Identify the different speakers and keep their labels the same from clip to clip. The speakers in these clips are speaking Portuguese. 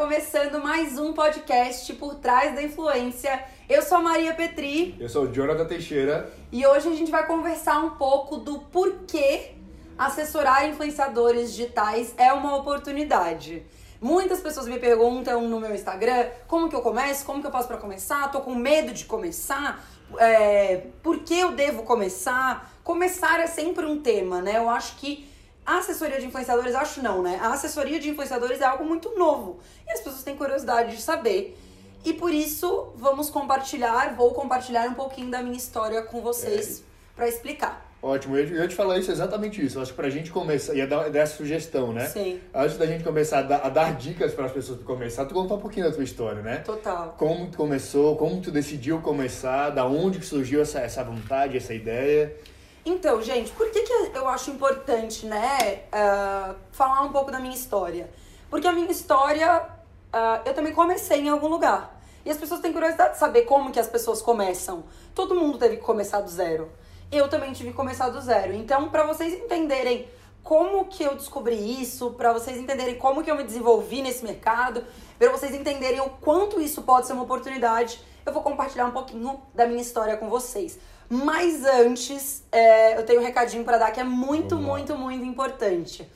Speaker 1: começando mais um podcast por trás da influência. Eu sou a Maria Petri.
Speaker 2: Eu sou o Jonathan Teixeira.
Speaker 1: E hoje a gente vai conversar um pouco do porquê assessorar influenciadores digitais é uma oportunidade. Muitas pessoas me perguntam no meu Instagram como que eu começo, como que eu faço para começar, tô com medo de começar, é, por que eu devo começar? Começar é sempre um tema, né? Eu acho que a assessoria de influenciadores, acho não, né? A assessoria de influenciadores é algo muito novo e as pessoas têm curiosidade de saber. E por isso vamos compartilhar, vou compartilhar um pouquinho da minha história com vocês é. para explicar.
Speaker 2: Ótimo, eu ia te falar isso, exatamente isso. Acho que pra gente começar, ia dar, dar essa sugestão, né?
Speaker 1: Sim.
Speaker 2: Antes da gente começar a dar, a dar dicas para as pessoas para começar, tu contar um pouquinho da tua história, né?
Speaker 1: Total.
Speaker 2: Como tu começou, como tu decidiu começar, da onde que surgiu essa, essa vontade, essa ideia.
Speaker 1: Então, gente, por que, que eu acho importante, né, uh, falar um pouco da minha história? Porque a minha história, uh, eu também comecei em algum lugar. E as pessoas têm curiosidade de saber como que as pessoas começam. Todo mundo teve que começar do zero. Eu também tive que começar do zero. Então, para vocês entenderem como que eu descobri isso, para vocês entenderem como que eu me desenvolvi nesse mercado, para vocês entenderem o quanto isso pode ser uma oportunidade, eu vou compartilhar um pouquinho da minha história com vocês. Mas antes, é, eu tenho um recadinho para dar que é muito, muito, muito importante.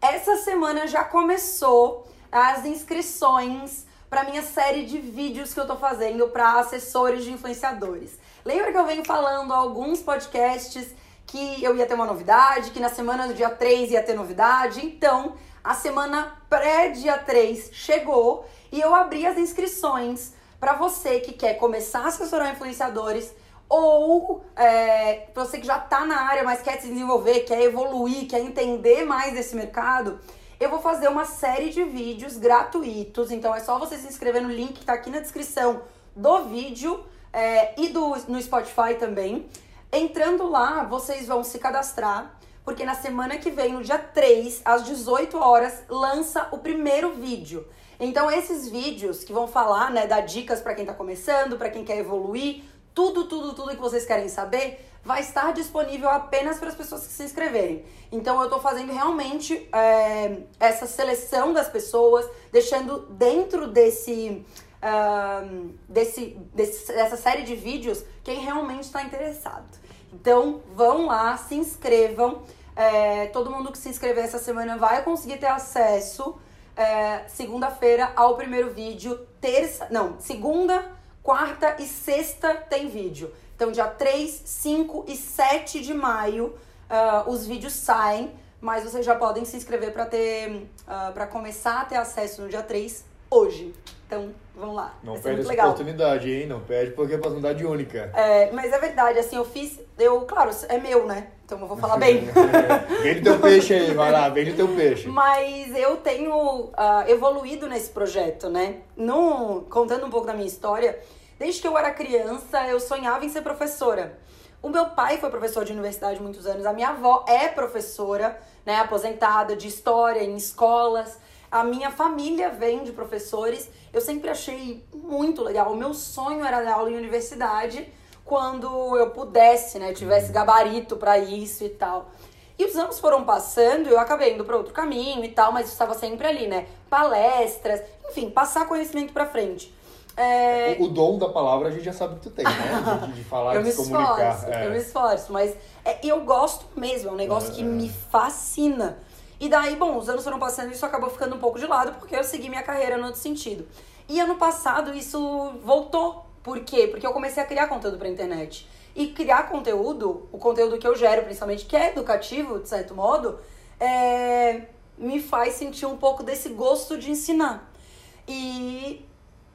Speaker 1: Essa semana já começou as inscrições para minha série de vídeos que eu tô fazendo para assessores de influenciadores. Lembra que eu venho falando alguns podcasts que eu ia ter uma novidade, que na semana do dia 3 ia ter novidade? Então, a semana pré-dia 3 chegou e eu abri as inscrições para você que quer começar a assessorar influenciadores ou é, você que já está na área, mas quer se desenvolver, quer evoluir, quer entender mais desse mercado, eu vou fazer uma série de vídeos gratuitos. Então é só você se inscrever no link que está aqui na descrição do vídeo é, e do, no Spotify também. Entrando lá, vocês vão se cadastrar, porque na semana que vem, no dia 3, às 18 horas, lança o primeiro vídeo. Então, esses vídeos que vão falar, né, dar dicas para quem está começando, para quem quer evoluir, tudo, tudo, tudo que vocês querem saber vai estar disponível apenas para as pessoas que se inscreverem. Então eu estou fazendo realmente é, essa seleção das pessoas, deixando dentro desse, uh, desse, desse, dessa série de vídeos quem realmente está interessado. Então vão lá, se inscrevam. É, todo mundo que se inscrever essa semana vai conseguir ter acesso é, segunda-feira ao primeiro vídeo. Terça, não, segunda quarta e sexta tem vídeo. Então, dia 3, 5 e 7 de maio, uh, os vídeos saem, mas vocês já podem se inscrever para ter uh, ah, para começar a ter acesso no dia 3 hoje. Então, vamos lá.
Speaker 2: Não perde essa legal. oportunidade, hein? Não perde porque é oportunidade única.
Speaker 1: É, mas é verdade, assim, eu fiz, eu, claro, é meu, né? Então eu vou falar bem.
Speaker 2: vende teu peixe aí, vai lá, vende teu peixe.
Speaker 1: Mas eu tenho uh, evoluído nesse projeto, né? No, contando um pouco da minha história, desde que eu era criança, eu sonhava em ser professora. O meu pai foi professor de universidade muitos anos, a minha avó é professora, né, aposentada de história em escolas. A minha família vem de professores. Eu sempre achei muito legal. O meu sonho era dar aula em universidade quando eu pudesse, né, tivesse gabarito para isso e tal. E os anos foram passando, eu acabei indo para outro caminho e tal, mas estava sempre ali, né? Palestras, enfim, passar conhecimento para frente.
Speaker 2: É... O, o, dom da palavra a gente já sabe que tu tem, né? De, de falar,
Speaker 1: eu
Speaker 2: de se comunicar.
Speaker 1: Esforço, é. Eu me esforço, mas é, eu gosto mesmo, é um negócio que me fascina. E daí, bom, os anos foram passando e isso acabou ficando um pouco de lado, porque eu segui minha carreira no outro sentido. E ano passado isso voltou. Por quê? Porque eu comecei a criar conteúdo pra internet. E criar conteúdo, o conteúdo que eu gero principalmente, que é educativo, de certo modo, é, me faz sentir um pouco desse gosto de ensinar. E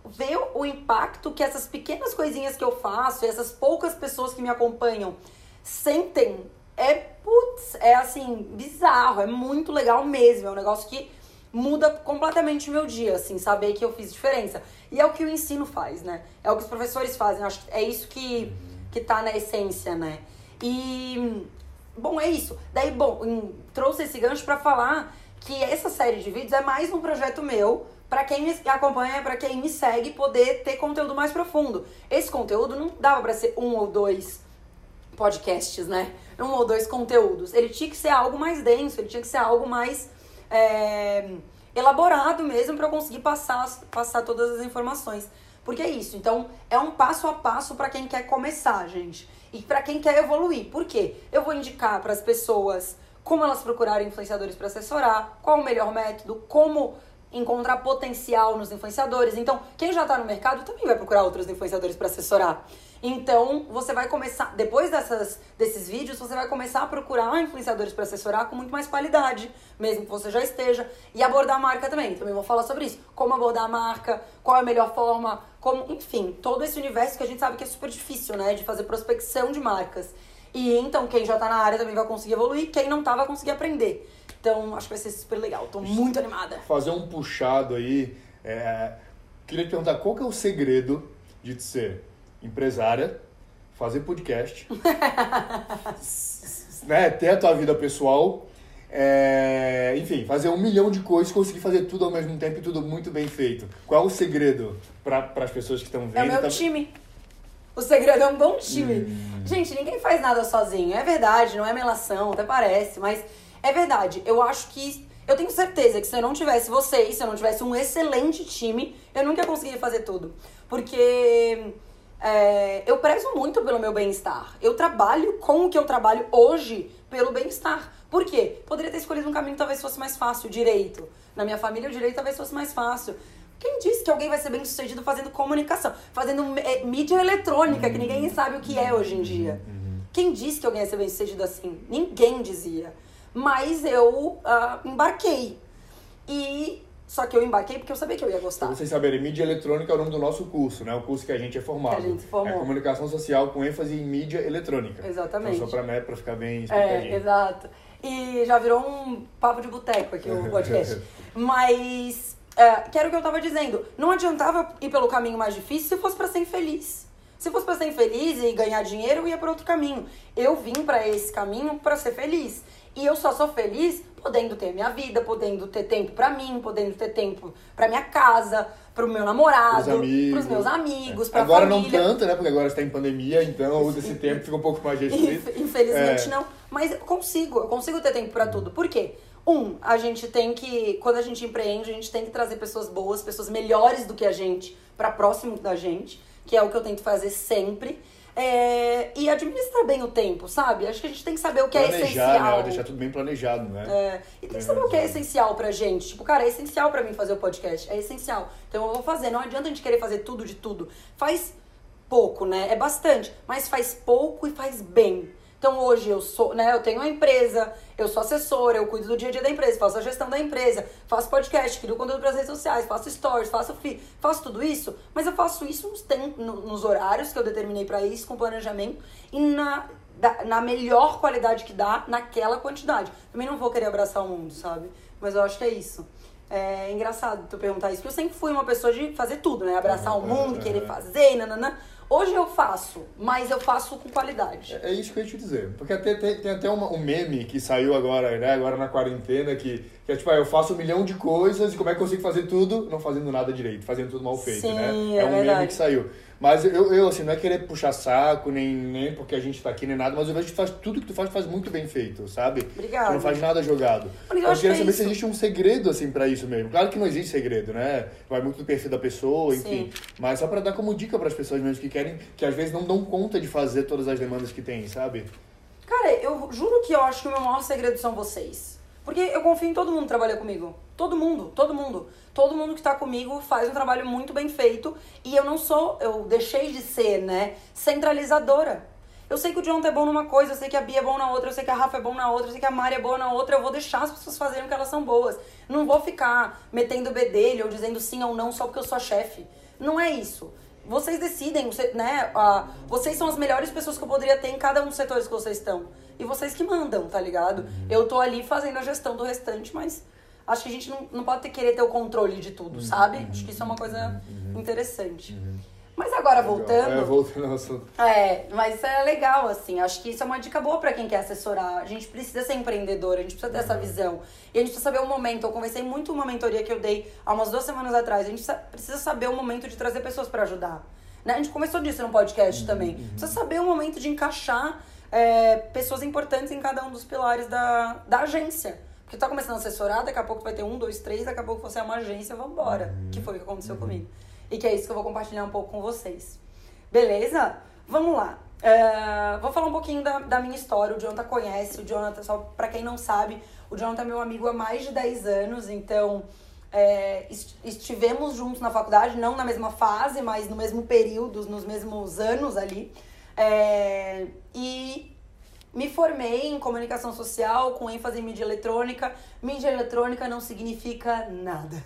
Speaker 1: ver o impacto que essas pequenas coisinhas que eu faço, essas poucas pessoas que me acompanham sentem, é putz, é assim, bizarro, é muito legal mesmo. É um negócio que muda completamente o meu dia, assim, saber que eu fiz diferença. E é o que o ensino faz, né? É o que os professores fazem. Acho que é isso que, que tá na essência, né? E, bom, é isso. Daí, bom, trouxe esse gancho para falar que essa série de vídeos é mais um projeto meu para quem me acompanha, para quem me segue, poder ter conteúdo mais profundo. Esse conteúdo não dava para ser um ou dois podcasts, né? Um ou dois conteúdos. Ele tinha que ser algo mais denso, ele tinha que ser algo mais. É, elaborado mesmo para eu conseguir passar, passar todas as informações. Porque é isso. Então, é um passo a passo para quem quer começar, gente. E para quem quer evoluir. Por quê? Eu vou indicar para as pessoas como elas procurarem influenciadores para assessorar, qual o melhor método, como encontrar potencial nos influenciadores. Então, quem já está no mercado também vai procurar outros influenciadores para assessorar. Então, você vai começar, depois dessas, desses vídeos, você vai começar a procurar influenciadores para assessorar com muito mais qualidade, mesmo que você já esteja, e abordar a marca também. Também vou falar sobre isso. Como abordar a marca, qual é a melhor forma, como, enfim, todo esse universo que a gente sabe que é super difícil, né, de fazer prospecção de marcas. E então, quem já está na área também vai conseguir evoluir, quem não tá vai conseguir aprender. Então, acho que vai ser super legal. Tô muito animada.
Speaker 2: Fazer um puxado aí. É... Queria te perguntar qual que é o segredo de ser empresária, fazer podcast, né, ter a tua vida pessoal, é... enfim, fazer um milhão de coisas, conseguir fazer tudo ao mesmo tempo e tudo muito bem feito. Qual é o segredo para as pessoas que estão vendo? É
Speaker 1: o meu tá... time. O segredo é um bom time. Hum. Gente, ninguém faz nada sozinho. É verdade, não é melação, até parece, mas é verdade. Eu acho que. Eu tenho certeza que se eu não tivesse vocês, se eu não tivesse um excelente time, eu nunca conseguiria fazer tudo. Porque é, eu prezo muito pelo meu bem-estar. Eu trabalho com o que eu trabalho hoje pelo bem-estar. Por quê? Poderia ter escolhido um caminho que talvez fosse mais fácil, direito. Na minha família, o direito talvez fosse mais fácil. Quem disse que alguém vai ser bem sucedido fazendo comunicação, fazendo é, mídia eletrônica, que ninguém sabe o que é hoje em dia? Quem disse que alguém ia ser bem sucedido assim? Ninguém dizia. Mas eu uh, embarquei. E só que eu embarquei porque eu sabia que eu ia gostar.
Speaker 2: Pra vocês saberem, mídia eletrônica é o nome do nosso curso, né? O curso que a gente é formado.
Speaker 1: Que a gente formou.
Speaker 2: É comunicação social com ênfase em mídia eletrônica.
Speaker 1: Exatamente.
Speaker 2: Então, só pra, né, pra ficar bem é, explicadinho.
Speaker 1: É, exato. E já virou um papo de boteco aqui o podcast. Mas, é, que era o que eu tava dizendo. Não adiantava ir pelo caminho mais difícil se fosse para ser infeliz. Se fosse para ser infeliz e ganhar dinheiro, eu ia para outro caminho. Eu vim para esse caminho para ser feliz. E eu só sou feliz podendo ter minha vida, podendo ter tempo para mim, podendo ter tempo para minha casa, para o meu namorado, para os meus amigos, para
Speaker 2: Agora
Speaker 1: família.
Speaker 2: não tanto, né? Porque agora está em pandemia, então usa esse tempo fica um pouco mais restrito.
Speaker 1: Infelizmente é. não, mas eu consigo, eu consigo ter tempo para tudo. Por quê? Um, a gente tem que, quando a gente empreende, a gente tem que trazer pessoas boas, pessoas melhores do que a gente, para próximo da gente, que é o que eu tento fazer sempre. É, e administrar bem o tempo, sabe? Acho que a gente tem que saber o que
Speaker 2: Planejar,
Speaker 1: é essencial.
Speaker 2: Né? Deixar tudo bem planejado, né?
Speaker 1: É, e tem que saber o que é essencial pra gente. Tipo, cara, é essencial pra mim fazer o podcast. É essencial. Então eu vou fazer. Não adianta a gente querer fazer tudo de tudo. Faz pouco, né? É bastante. Mas faz pouco e faz bem. Então hoje eu sou, né, eu tenho uma empresa, eu sou assessora, eu cuido do dia a dia da empresa, faço a gestão da empresa, faço podcast, crio conteúdo para as redes sociais, faço stories, faço feed, faço tudo isso, mas eu faço isso nos, tem, nos horários que eu determinei para isso, com planejamento e na, na melhor qualidade que dá, naquela quantidade. Também não vou querer abraçar o mundo, sabe? Mas eu acho que é isso. É engraçado tu perguntar isso, porque eu sempre fui uma pessoa de fazer tudo, né? Abraçar o mundo, querer fazer, nananã. Hoje eu faço, mas eu faço com qualidade.
Speaker 2: É, é isso que eu ia te dizer. Porque até, tem, tem até uma, um meme que saiu agora, né? Agora na quarentena, que, que é tipo, ah, eu faço um milhão de coisas e como é que eu consigo fazer tudo não fazendo nada direito, fazendo tudo mal feito,
Speaker 1: Sim,
Speaker 2: né?
Speaker 1: É, é um
Speaker 2: verdade. meme que saiu. Mas eu, eu, assim, não é querer puxar saco, nem, nem porque a gente tá aqui, nem nada, mas eu vejo que faz tudo que tu faz, faz muito bem feito, sabe?
Speaker 1: Obrigada.
Speaker 2: Tu não faz nada jogado.
Speaker 1: Mas
Speaker 2: eu,
Speaker 1: eu
Speaker 2: queria
Speaker 1: é
Speaker 2: saber
Speaker 1: é
Speaker 2: se existe um segredo, assim, pra isso mesmo. Claro que não existe segredo, né? Vai muito do perfil da pessoa, enfim. Sim. Mas só pra dar como dica pras pessoas mesmo que querem, que às vezes não dão conta de fazer todas as demandas que tem, sabe?
Speaker 1: Cara, eu juro que eu acho que o meu maior segredo são vocês. Porque eu confio em todo mundo que trabalha comigo. Todo mundo, todo mundo. Todo mundo que tá comigo faz um trabalho muito bem feito. E eu não sou, eu deixei de ser, né, centralizadora. Eu sei que o Jonathan é bom numa coisa, eu sei que a Bia é bom na outra, eu sei que a Rafa é bom na outra, eu sei que a Mari é boa na outra, eu vou deixar as pessoas fazerem o que elas são boas. Não vou ficar metendo bedelho ou dizendo sim ou não só porque eu sou a chefe. Não é isso. Vocês decidem, né? Vocês são as melhores pessoas que eu poderia ter em cada um dos setores que vocês estão. E vocês que mandam, tá ligado? Uhum. Eu tô ali fazendo a gestão do restante, mas acho que a gente não, não pode ter, querer ter o controle de tudo, uhum. sabe? Uhum. Acho que isso é uma coisa uhum. interessante. Uhum. Mas agora, voltando.
Speaker 2: É, voltando ao assunto.
Speaker 1: É, mas é legal, assim. Acho que isso é uma dica boa para quem quer assessorar. A gente precisa ser empreendedor, a gente precisa ter essa uhum. visão. E a gente precisa saber o momento. Eu conversei muito uma mentoria que eu dei há umas duas semanas atrás. A gente precisa saber o momento de trazer pessoas para ajudar. Né? A gente começou disso no podcast também. Precisa saber o momento de encaixar é, pessoas importantes em cada um dos pilares da, da agência. Porque tá começando a assessorar, daqui a pouco vai ter um, dois, três, daqui a pouco você é uma agência, vambora.
Speaker 2: Uhum.
Speaker 1: Que foi o que aconteceu comigo. E que é isso que eu vou compartilhar um pouco com vocês. Beleza? Vamos lá. É, vou falar um pouquinho da, da minha história. O Jonathan conhece. O Jonathan, só pra quem não sabe, o Jonathan é meu amigo há mais de 10 anos. Então, é, est- estivemos juntos na faculdade, não na mesma fase, mas no mesmo período, nos mesmos anos ali. É, e me formei em comunicação social com ênfase em mídia eletrônica. Mídia eletrônica não significa nada.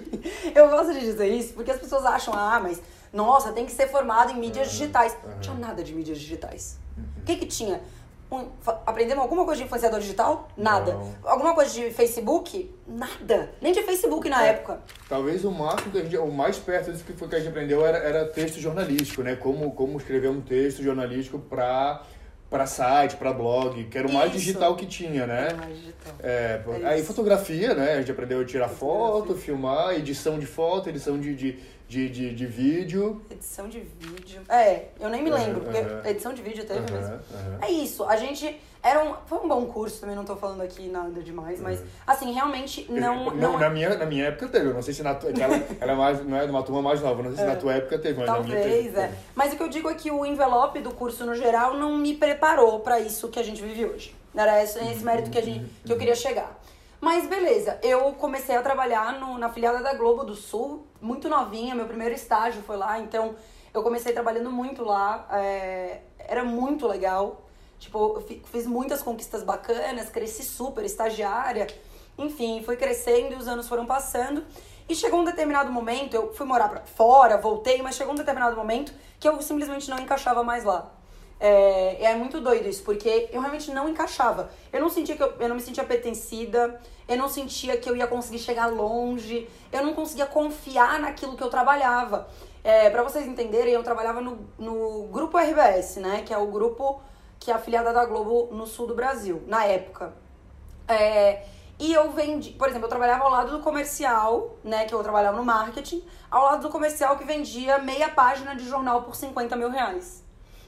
Speaker 1: Eu gosto de dizer isso porque as pessoas acham, ah, mas nossa, tem que ser formado em mídias digitais. Não tinha nada de mídias digitais. O que que tinha? Um, aprendemos alguma coisa de influenciador digital? Nada.
Speaker 2: Não.
Speaker 1: Alguma coisa de Facebook? Nada. Nem de Facebook na
Speaker 2: É.
Speaker 1: época.
Speaker 2: Talvez o máximo que a gente, o mais perto disso que foi que a gente aprendeu era, era texto jornalístico, né? Como, como escrever um texto jornalístico para para site, para blog, que era o mais
Speaker 1: Isso.
Speaker 2: digital que tinha, né?
Speaker 1: Era mais digital.
Speaker 2: É,
Speaker 1: É
Speaker 2: aí
Speaker 1: isso.
Speaker 2: fotografia, né? A gente aprendeu a tirar foto, filmar, edição de foto, edição de, de, de, de, de vídeo.
Speaker 1: Edição de vídeo. É, eu nem me
Speaker 2: Aham,
Speaker 1: lembro, porque
Speaker 2: aham.
Speaker 1: edição de vídeo teve
Speaker 2: Aham,
Speaker 1: mesmo. É isso, a gente. Era um, foi um bom curso, também não tô falando aqui nada demais, mas
Speaker 2: Uhum.
Speaker 1: assim, realmente não.
Speaker 2: Não,
Speaker 1: não
Speaker 2: na, minha, na minha época teve. Eu não sei se na tua. Ela, ela é mais, não é de uma turma mais nova. Não sei se na tua época teve, mas na minha
Speaker 1: Talvez,
Speaker 2: teve.
Speaker 1: é. Mas o que eu digo é que o envelope do curso no geral não me preparou pra isso que a gente vive hoje. Era esse, esse mérito que, a gente, que eu queria chegar. Mas beleza, eu comecei a trabalhar no- na filiada da Globo do Sul, muito novinha, meu primeiro estágio foi lá, então eu comecei trabalhando muito lá, é, era muito legal. Tipo, eu fi- fiz muitas conquistas bacanas, cresci super, estagiária, enfim, fui crescendo e os anos foram passando. E chegou um determinado momento, eu fui morar pra fora, voltei, mas chegou um determinado momento que eu simplesmente não encaixava mais lá. É, é muito doido isso, porque eu realmente não encaixava. Eu não sentia que eu, eu não me sentia pertencida, eu não sentia que eu ia conseguir chegar longe, eu não conseguia confiar naquilo que eu trabalhava. É, para vocês entenderem, eu trabalhava no, no grupo RBS, né? Que é o grupo que é afiliada da Globo no sul do Brasil, na época. É, e eu vendi, por exemplo, eu trabalhava ao lado do comercial, né? Que eu trabalhava no marketing, ao lado do comercial que vendia meia página de jornal por 50 mil reais.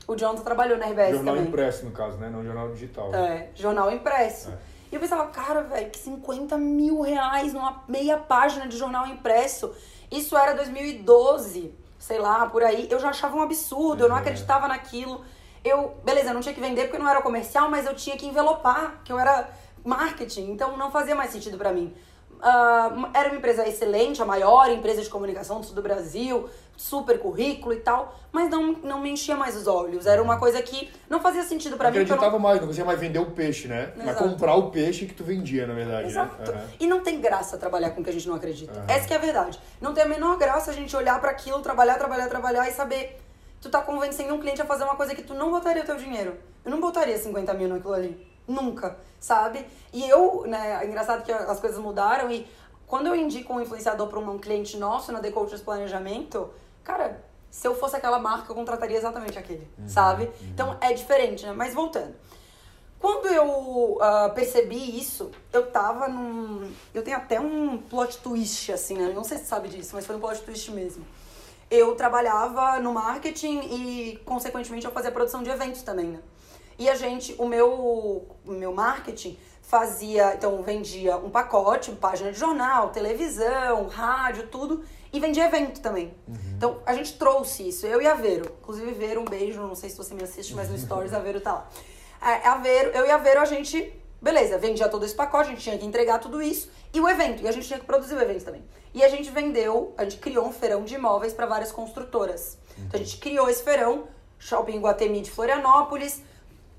Speaker 1: O Jonathan trabalhou na RBS
Speaker 2: Jornal
Speaker 1: também.
Speaker 2: impresso, no caso, né? Não jornal digital.
Speaker 1: É, jornal impresso.
Speaker 2: É.
Speaker 1: E eu pensava, cara, velho, que 50 mil reais numa meia página de jornal impresso. Isso era 2012, sei lá, por aí. Eu já achava um absurdo, eu não
Speaker 2: É.
Speaker 1: acreditava naquilo. Eu, beleza, eu não tinha que vender porque não era comercial, mas eu tinha que envelopar, que eu era marketing, então não fazia mais sentido pra mim. Ah, era uma empresa excelente, a maior empresa de comunicação do sul do Brasil, super currículo e tal, mas não, não me enchia mais os olhos. Era uma coisa que não fazia sentido pra
Speaker 2: Não
Speaker 1: mim. eu não-
Speaker 2: acreditava mais, não conseguia mais vender o peixe, né? Mas
Speaker 1: Exato.
Speaker 2: comprar o peixe que tu vendia, na verdade,
Speaker 1: Exato.
Speaker 2: né? Aham.
Speaker 1: E não tem graça trabalhar com o que a gente não acredita.
Speaker 2: Aham.
Speaker 1: Essa que é a verdade. Não tem a menor graça a gente olhar pra aquilo, trabalhar, trabalhar, trabalhar e saber. Tu tá convencendo um cliente a fazer uma coisa que tu não botaria o teu dinheiro. Eu não botaria 50 mil naquilo ali. Nunca, sabe? E eu, né, é engraçado que as coisas mudaram e quando eu indico um influenciador pra um cliente nosso na The Coaches Planejamento, cara, se eu fosse aquela marca, eu contrataria exatamente aquele, sabe? Então é diferente, né? Mas voltando. Quando eu ah, percebi isso, eu tava num. Eu tenho até um plot twist, assim, né? Não sei se você sabe disso, mas foi um plot twist mesmo. Eu trabalhava no marketing e, consequentemente, eu fazia produção de eventos também, né? E a gente, o meu, o meu marketing fazia, então vendia um pacote, página de jornal, televisão, rádio, tudo, e vendia evento também. Então a gente trouxe isso, eu e a Vero. Inclusive, Vero, um beijo, não sei se você me assiste, mas no Stories a Vero tá lá. A, a Vero, eu e a Vero, a gente, beleza, vendia todo esse pacote, a gente tinha que entregar tudo isso, e o evento, e a gente tinha que produzir o evento também. E a gente vendeu, a gente criou um feirão de imóveis para várias construtoras. Então a gente criou esse feirão, Shopping Guatemi de Florianópolis,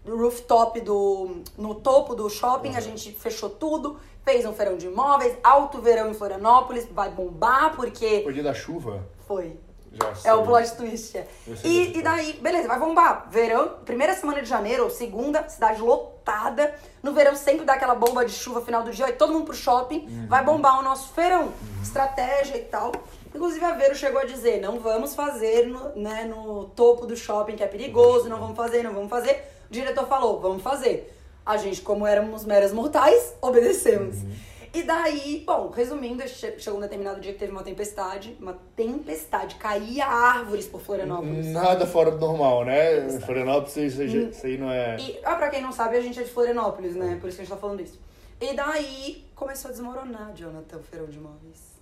Speaker 1: rooftop do. no topo do shopping, a gente fechou tudo, fez um feirão de imóveis, alto verão em Florianópolis, vai bombar, porque
Speaker 2: Foi dia da chuva?
Speaker 1: foi.
Speaker 2: Já
Speaker 1: É o plot twist. é. E, e daí, beleza, vai bombar. Verão, primeira semana de janeiro, ou segunda, cidade lotada. No verão sempre dá aquela bomba de chuva final do dia, e todo mundo pro shopping.
Speaker 2: Uhum.
Speaker 1: Vai bombar o nosso feirão. Estratégia e tal. Inclusive a Vero chegou a dizer, não vamos fazer no, né, no topo do shopping, que é perigoso, não vamos fazer, não vamos fazer. O diretor falou, vamos fazer. A gente, como éramos meras mortais, obedecemos.
Speaker 2: Uhum.
Speaker 1: E daí, bom, resumindo, che- chegou um determinado dia que teve uma tempestade, uma tempestade, caía árvores por Florianópolis.
Speaker 2: Nada fora do normal, né? Florianópolis, isso, isso aí não é.
Speaker 1: E, ah, pra quem não sabe, a gente é de Florianópolis, né? Por isso que a gente tá falando isso. E daí começou a desmoronar, Jonathan, o feirão de imóveis.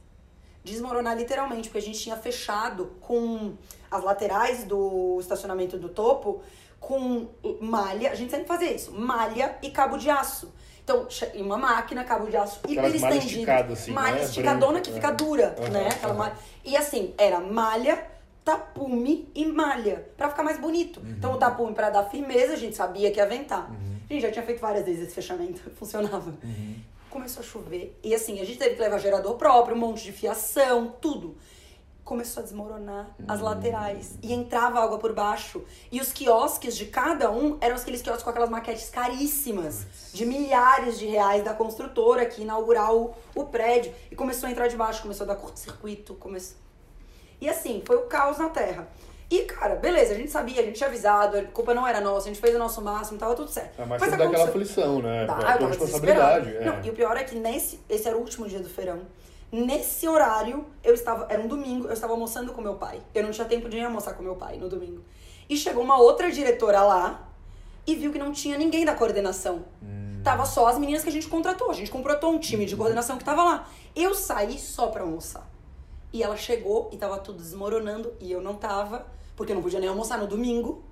Speaker 1: Desmoronar literalmente, porque a gente tinha fechado com as laterais do estacionamento do topo com malha. A gente sempre fazia isso: malha e cabo de aço. Então, em uma máquina, cabo de aço hiper estendido.
Speaker 2: Assim,
Speaker 1: malha
Speaker 2: né?
Speaker 1: esticadona que fica
Speaker 2: Uhum.
Speaker 1: dura,
Speaker 2: Uhum,
Speaker 1: né? Aquela
Speaker 2: uhum.
Speaker 1: malha. E assim, era malha, tapume e malha, pra ficar mais bonito.
Speaker 2: Uhum.
Speaker 1: Então, o tapume pra dar firmeza, a gente sabia que ia ventar. A gente já tinha feito várias vezes esse fechamento, funcionava.
Speaker 2: Uhum.
Speaker 1: Começou a chover. E assim, a gente teve que levar gerador próprio, um monte de fiação, tudo. Começou a desmoronar as
Speaker 2: Hum.
Speaker 1: laterais. E entrava água por baixo. E os quiosques de cada um eram aqueles quiosques com aquelas maquetes caríssimas. De milhares de reais da construtora que inaugurar o, o prédio. E começou a entrar de baixo, começou a dar curto-circuito. Começou... E assim, foi o caos na Terra. E, cara, beleza, a gente sabia, a gente tinha avisado, a culpa não era nossa, a gente fez o nosso máximo, tava tudo certo.
Speaker 2: É, mas sempre dá aquela aflição, né?
Speaker 1: Tá,
Speaker 2: É
Speaker 1: eu tava
Speaker 2: responsabilidade. É.
Speaker 1: Não, e o pior é que nesse, esse era o último dia do feirão. Nesse horário, eu estava, era um domingo, eu estava almoçando com meu pai. Eu não tinha tempo de ir almoçar com meu pai no domingo. E chegou uma outra diretora lá e viu que não tinha ninguém da coordenação.
Speaker 2: Hum.
Speaker 1: Tava só as meninas que a gente contratou. A gente contratou um time de coordenação que tava lá. Eu saí só pra almoçar. E ela chegou e tava tudo desmoronando e eu não tava, porque eu não podia nem almoçar no domingo.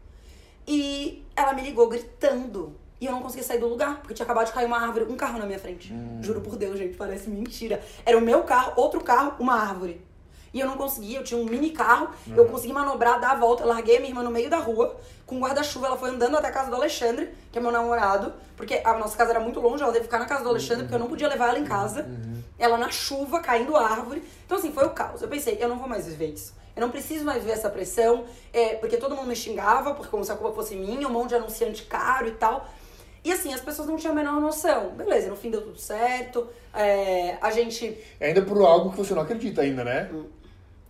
Speaker 1: E ela me ligou gritando. E eu não conseguia sair do lugar, porque tinha acabado de cair uma árvore, um carro na minha frente. Juro por Deus, gente, parece mentira. Era o meu carro, outro carro, uma árvore. E eu não conseguia, eu tinha um mini carro, eu consegui manobrar, dar a volta, larguei a minha irmã no meio da rua, com guarda-chuva, ela foi andando até a casa do Alexandre, que é meu namorado, porque a nossa casa era muito longe, ela teve que ficar na casa do Alexandre, porque eu não podia levar ela em casa. Ela na chuva, caindo árvore. Então, assim, foi o caos. Eu pensei, eu não vou mais viver isso. Eu não preciso mais viver essa pressão, é, porque todo mundo me xingava, porque como se a culpa fosse minha, um monte de anunciante caro e tal. E assim, as pessoas não tinham a menor noção. Beleza, no fim deu tudo certo. é, a gente.
Speaker 2: É ainda por algo que você não acredita ainda, né?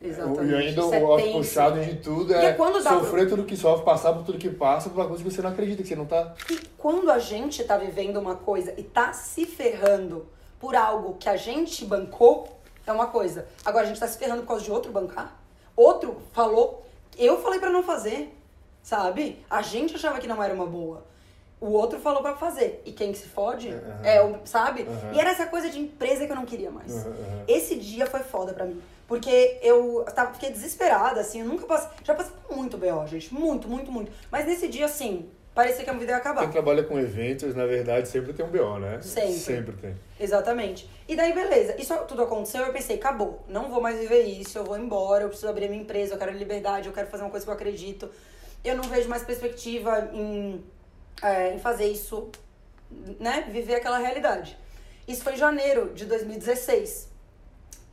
Speaker 1: Exatamente.
Speaker 2: E ainda
Speaker 1: é
Speaker 2: o puxado de tudo é
Speaker 1: quando dá
Speaker 2: sofrer tudo que sofre, passar por tudo que passa, por uma coisa que você não acredita, que você não tá.
Speaker 1: E quando a gente tá vivendo uma coisa e tá se ferrando por algo que a gente bancou, é uma coisa. Agora a gente tá se ferrando por causa de outro bancar. Outro falou, eu falei pra não fazer, sabe? A gente achava que não era uma boa. O outro falou pra fazer. E quem que se fode
Speaker 2: Uhum.
Speaker 1: é o, sabe?
Speaker 2: Uhum.
Speaker 1: E era essa coisa de empresa que eu não queria mais.
Speaker 2: Uhum.
Speaker 1: Esse dia foi foda pra mim. Porque eu tava, fiquei desesperada, assim, eu nunca passei. Já passei por muito BO, gente. Muito, muito, muito. Mas nesse dia, assim, parecia que a minha vida ia acabar.
Speaker 2: Quem trabalha com eventos, na verdade, sempre tem um BO, né?
Speaker 1: Sempre.
Speaker 2: Sempre tem.
Speaker 1: Exatamente. E daí, beleza. Isso tudo aconteceu, eu pensei, acabou. Não vou mais viver isso, eu vou embora, eu preciso abrir minha empresa, eu quero liberdade, eu quero fazer uma coisa que eu acredito. Eu não vejo mais perspectiva em, é, em fazer isso, né? Viver aquela realidade. Isso foi em janeiro de 2016.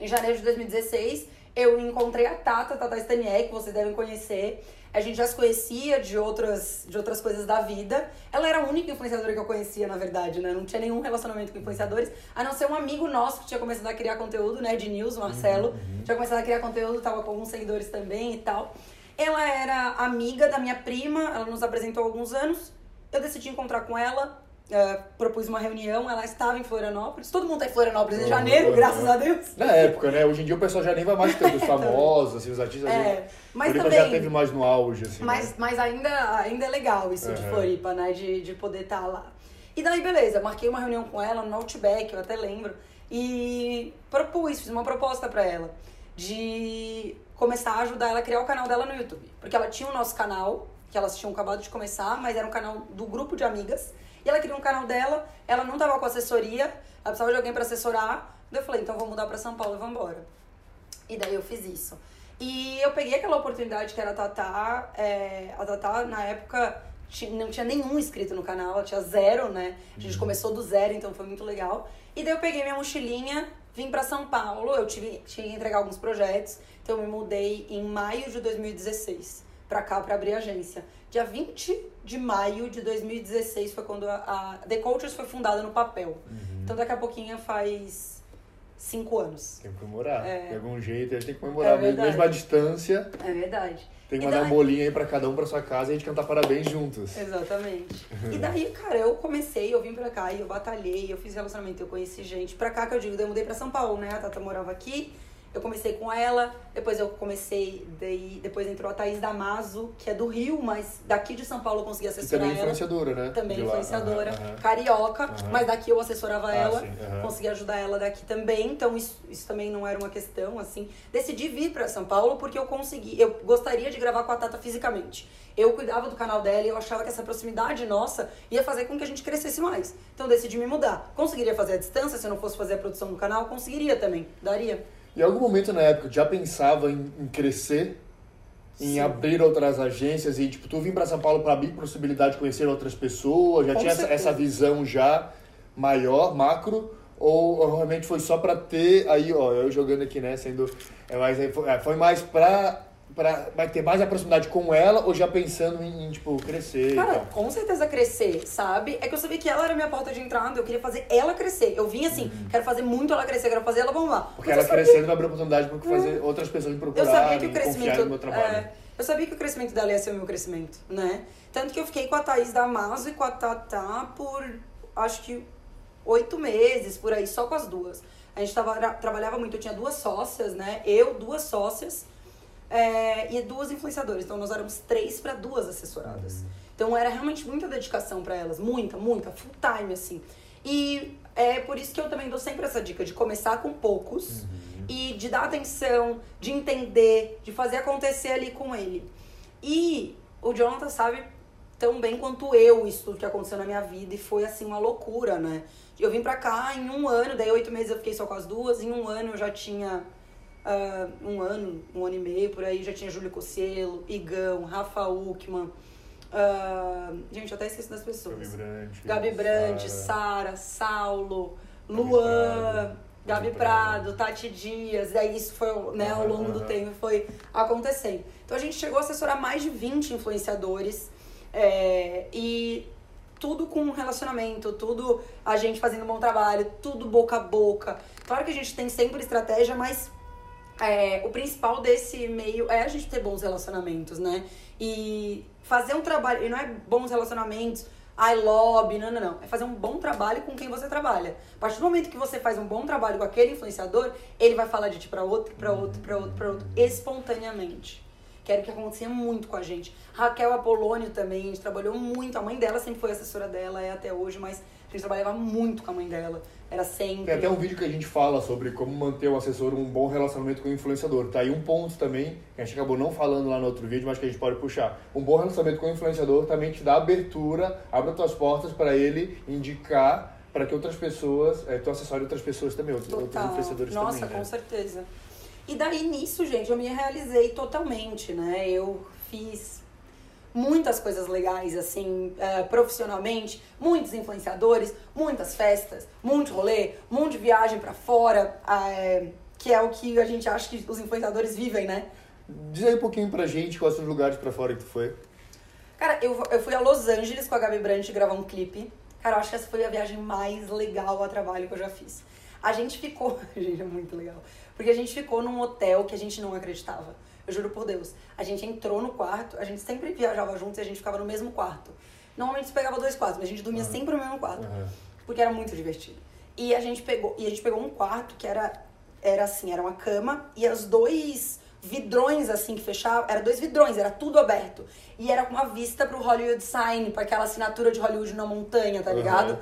Speaker 1: Em janeiro de 2016, eu encontrei a Tata, Tata Staniek, que vocês devem conhecer. A gente já se conhecia de outras, de outras coisas da vida. Ela era a única influenciadora que eu conhecia, na verdade, né? Não tinha nenhum relacionamento com influenciadores, a não ser um amigo nosso que tinha começado a criar conteúdo, né? De news, o Marcelo. Tinha começado a criar conteúdo, tava com alguns seguidores também e tal. Ela era amiga da minha prima, ela nos apresentou há alguns anos. Eu decidi encontrar com ela, eh, propus uma reunião, ela estava em Florianópolis. Todo mundo tá em Florianópolis em janeiro,
Speaker 2: uhum.
Speaker 1: graças a Deus.
Speaker 2: Na época, né? Hoje em dia o pessoal já nem vai mais tanto, os famosos, assim, os artistas.
Speaker 1: É,
Speaker 2: assim,
Speaker 1: mas
Speaker 2: Floripa
Speaker 1: também-
Speaker 2: já teve mais no auge, assim.
Speaker 1: Mas,
Speaker 2: né?
Speaker 1: mas ainda, ainda é legal isso de
Speaker 2: Uhum.
Speaker 1: Floripa, né? De, de poder estar lá. E daí, beleza, marquei uma reunião com ela no Outback, eu até lembro. E propus, fiz uma proposta pra ela de começar a ajudar ela a criar o canal dela no YouTube. Porque ela tinha o nosso canal, que elas tinham acabado de começar, mas era um canal do grupo de amigas. E ela criou um canal dela, ela não tava com assessoria, ela precisava de alguém pra assessorar. Daí eu falei, então vou mudar pra São Paulo e vamos embora. E daí eu fiz isso. E eu peguei aquela oportunidade que era a Tatá. é, a Tatá, na época, não tinha nenhum inscrito no canal, ela tinha zero, né? A gente começou do zero, então foi muito legal. E daí eu peguei minha mochilinha, vim pra São Paulo, eu tive, tinha que entregar alguns projetos, então eu me mudei em maio de 2016 pra cá, pra abrir a agência. Dia 20 de maio de 2016 foi quando a, a The Cultures foi fundada no papel. Então daqui a pouquinho faz cinco anos.
Speaker 2: Tem que comemorar.
Speaker 1: É.
Speaker 2: De algum jeito, a gente tem que comemorar.
Speaker 1: É
Speaker 2: mesmo,
Speaker 1: verdade.
Speaker 2: mesmo à distância,
Speaker 1: É verdade.
Speaker 2: tem que
Speaker 1: E
Speaker 2: mandar
Speaker 1: daí-
Speaker 2: um bolinho aí pra cada um pra sua casa e a gente cantar parabéns juntos.
Speaker 1: Exatamente. E daí, cara, eu comecei, eu vim pra cá e eu batalhei, eu fiz relacionamento, eu conheci gente. Pra cá que eu digo, eu mudei pra São Paulo, né? A Tata morava aqui Eu comecei com ela, depois eu comecei, daí, depois entrou a Thaís Damaso, que é do Rio, mas daqui de São Paulo eu consegui assessorar
Speaker 2: também
Speaker 1: ela.
Speaker 2: influenciadora, né?
Speaker 1: Também
Speaker 2: De
Speaker 1: influenciadora, carioca, mas daqui eu assessorava
Speaker 2: Ah,
Speaker 1: ela,
Speaker 2: sim,
Speaker 1: consegui ajudar ela daqui também, então isso, isso também não era uma questão, assim. Decidi vir pra São Paulo porque eu consegui, eu gostaria de gravar com a Tata fisicamente. Eu cuidava do canal dela e eu achava que essa proximidade nossa ia fazer com que a gente crescesse mais. Então decidi me mudar. Conseguiria fazer a distância, se eu não fosse fazer a produção do canal, conseguiria também, daria.
Speaker 2: Em algum momento na época, já pensava em, em crescer? Em
Speaker 1: Sim.
Speaker 2: abrir outras agências e, tipo, tu vir pra São Paulo pra abrir possibilidade de conhecer outras pessoas? Já
Speaker 1: Com
Speaker 2: tinha essa,
Speaker 1: certeza.
Speaker 2: essa visão já maior, macro? Ou, ou realmente foi só pra ter, aí, ó, eu jogando aqui, né, sendo... É mais, é, foi- foi mais pra, pra... Vai ter mais a proximidade com ela ou já pensando em, em, tipo, crescer
Speaker 1: Cara, com certeza crescer, sabe? É que eu sabia que ela era minha porta de entrada, eu queria fazer ela crescer. Eu vim assim, quero fazer muito ela crescer, quero fazer ela bombar.
Speaker 2: Uhum. Porque
Speaker 1: eu
Speaker 2: ela
Speaker 1: sabia-
Speaker 2: crescendo vai abrir oportunidade pra fazer outras pessoas me
Speaker 1: Eu
Speaker 2: procurarem
Speaker 1: sabia que o crescimento.
Speaker 2: no meu trabalho.
Speaker 1: é, eu sabia que o crescimento dela ia ser o meu crescimento, né? Tanto que eu fiquei com a Thaís Damaso e com a Tatá por acho que oito meses, por aí, só com as duas. A gente tava, tra- trabalhava muito, eu tinha duas sócias, né? Eu, duas sócias é, e duas influenciadoras. Então nós éramos três para duas assessoradas. Então era realmente muita dedicação para elas, muita, muita, full time, assim. E é por isso que eu também dou sempre essa dica de começar com poucos e de dar atenção, de entender, de fazer acontecer ali com ele. E o Jonathan sabe tão bem quanto eu isso tudo que aconteceu na minha vida e foi assim uma loucura, né? Eu vim pra cá em um ano, daí oito meses eu fiquei só com as duas, em um ano eu já tinha ah, um ano, um ano e meio por aí, já tinha Júlio Cossielo, Igão, Rafa Uckman, ah, gente, eu até esqueci das pessoas.
Speaker 2: Gabi Brandt, Sara.
Speaker 1: Saulo,
Speaker 2: Gabi
Speaker 1: Luan,
Speaker 2: Prado,
Speaker 1: Gabi Prado, Tati Dias. Daí isso foi, né, ao longo do tempo foi acontecendo. Então a gente chegou a assessorar mais de 20 influenciadores é, e tudo com relacionamento, tudo a gente fazendo um bom trabalho, tudo boca a boca. Claro que a gente tem sempre estratégia, mas é, o principal desse meio é a gente ter bons relacionamentos, né? E fazer um trabalho, e não é bons relacionamentos, ai, lobby, não, não, não. É fazer um bom trabalho com quem você trabalha. A partir do momento que você faz um bom trabalho com aquele influenciador, ele vai falar de ti pra outro, pra outro, pra outro, pra outro, espontaneamente. Que era o que acontecia muito com a gente. Raquel Apolônio também, a gente trabalhou muito. A mãe dela sempre foi assessora dela, é até hoje, mas a gente trabalhava muito com a mãe dela. Era sempre.
Speaker 2: Tem até um vídeo que a gente fala sobre como manter o assessor um bom relacionamento com o influenciador. Tá aí um ponto também, que a gente acabou não falando lá no outro vídeo, mas que a gente pode puxar. Um bom relacionamento com o influenciador também te dá abertura, abre as tuas portas para ele indicar para que outras pessoas, é, tu assessore outras pessoas também, outros, outros influenciadores
Speaker 1: Nossa,
Speaker 2: também.
Speaker 1: com
Speaker 2: né?
Speaker 1: certeza. E daí nisso, gente, eu me realizei totalmente, né? Eu fiz muitas coisas legais, assim, eh, profissionalmente, muitos influenciadores, muitas festas, muito rolê, monte de viagem pra fora, eh, que é o que a gente acha que os influenciadores vivem, né?
Speaker 2: Diz aí um pouquinho pra gente quais são os lugares pra fora que tu foi.
Speaker 1: Cara, eu, eu fui a Los Angeles com a Gabi Brandt gravar um clipe. Cara, eu acho que essa foi a viagem mais legal a trabalho que eu já fiz. A gente ficou. Gente, é muito legal. Porque a gente ficou num hotel que a gente não acreditava. Eu juro por Deus. A gente entrou no quarto, a gente sempre viajava juntos e a gente ficava no mesmo quarto. Normalmente pegava dois quartos, mas a gente dormia sempre no mesmo quarto.
Speaker 2: Aham.
Speaker 1: Porque era muito divertido. E a gente pegou, e a gente pegou um quarto que era, era assim, era uma cama e os dois vidrões assim que fechavam, era dois vidrões, era tudo aberto. E era com uma vista pro Hollywood Sign, para aquela assinatura de Hollywood na montanha, tá
Speaker 2: Uhum.
Speaker 1: ligado?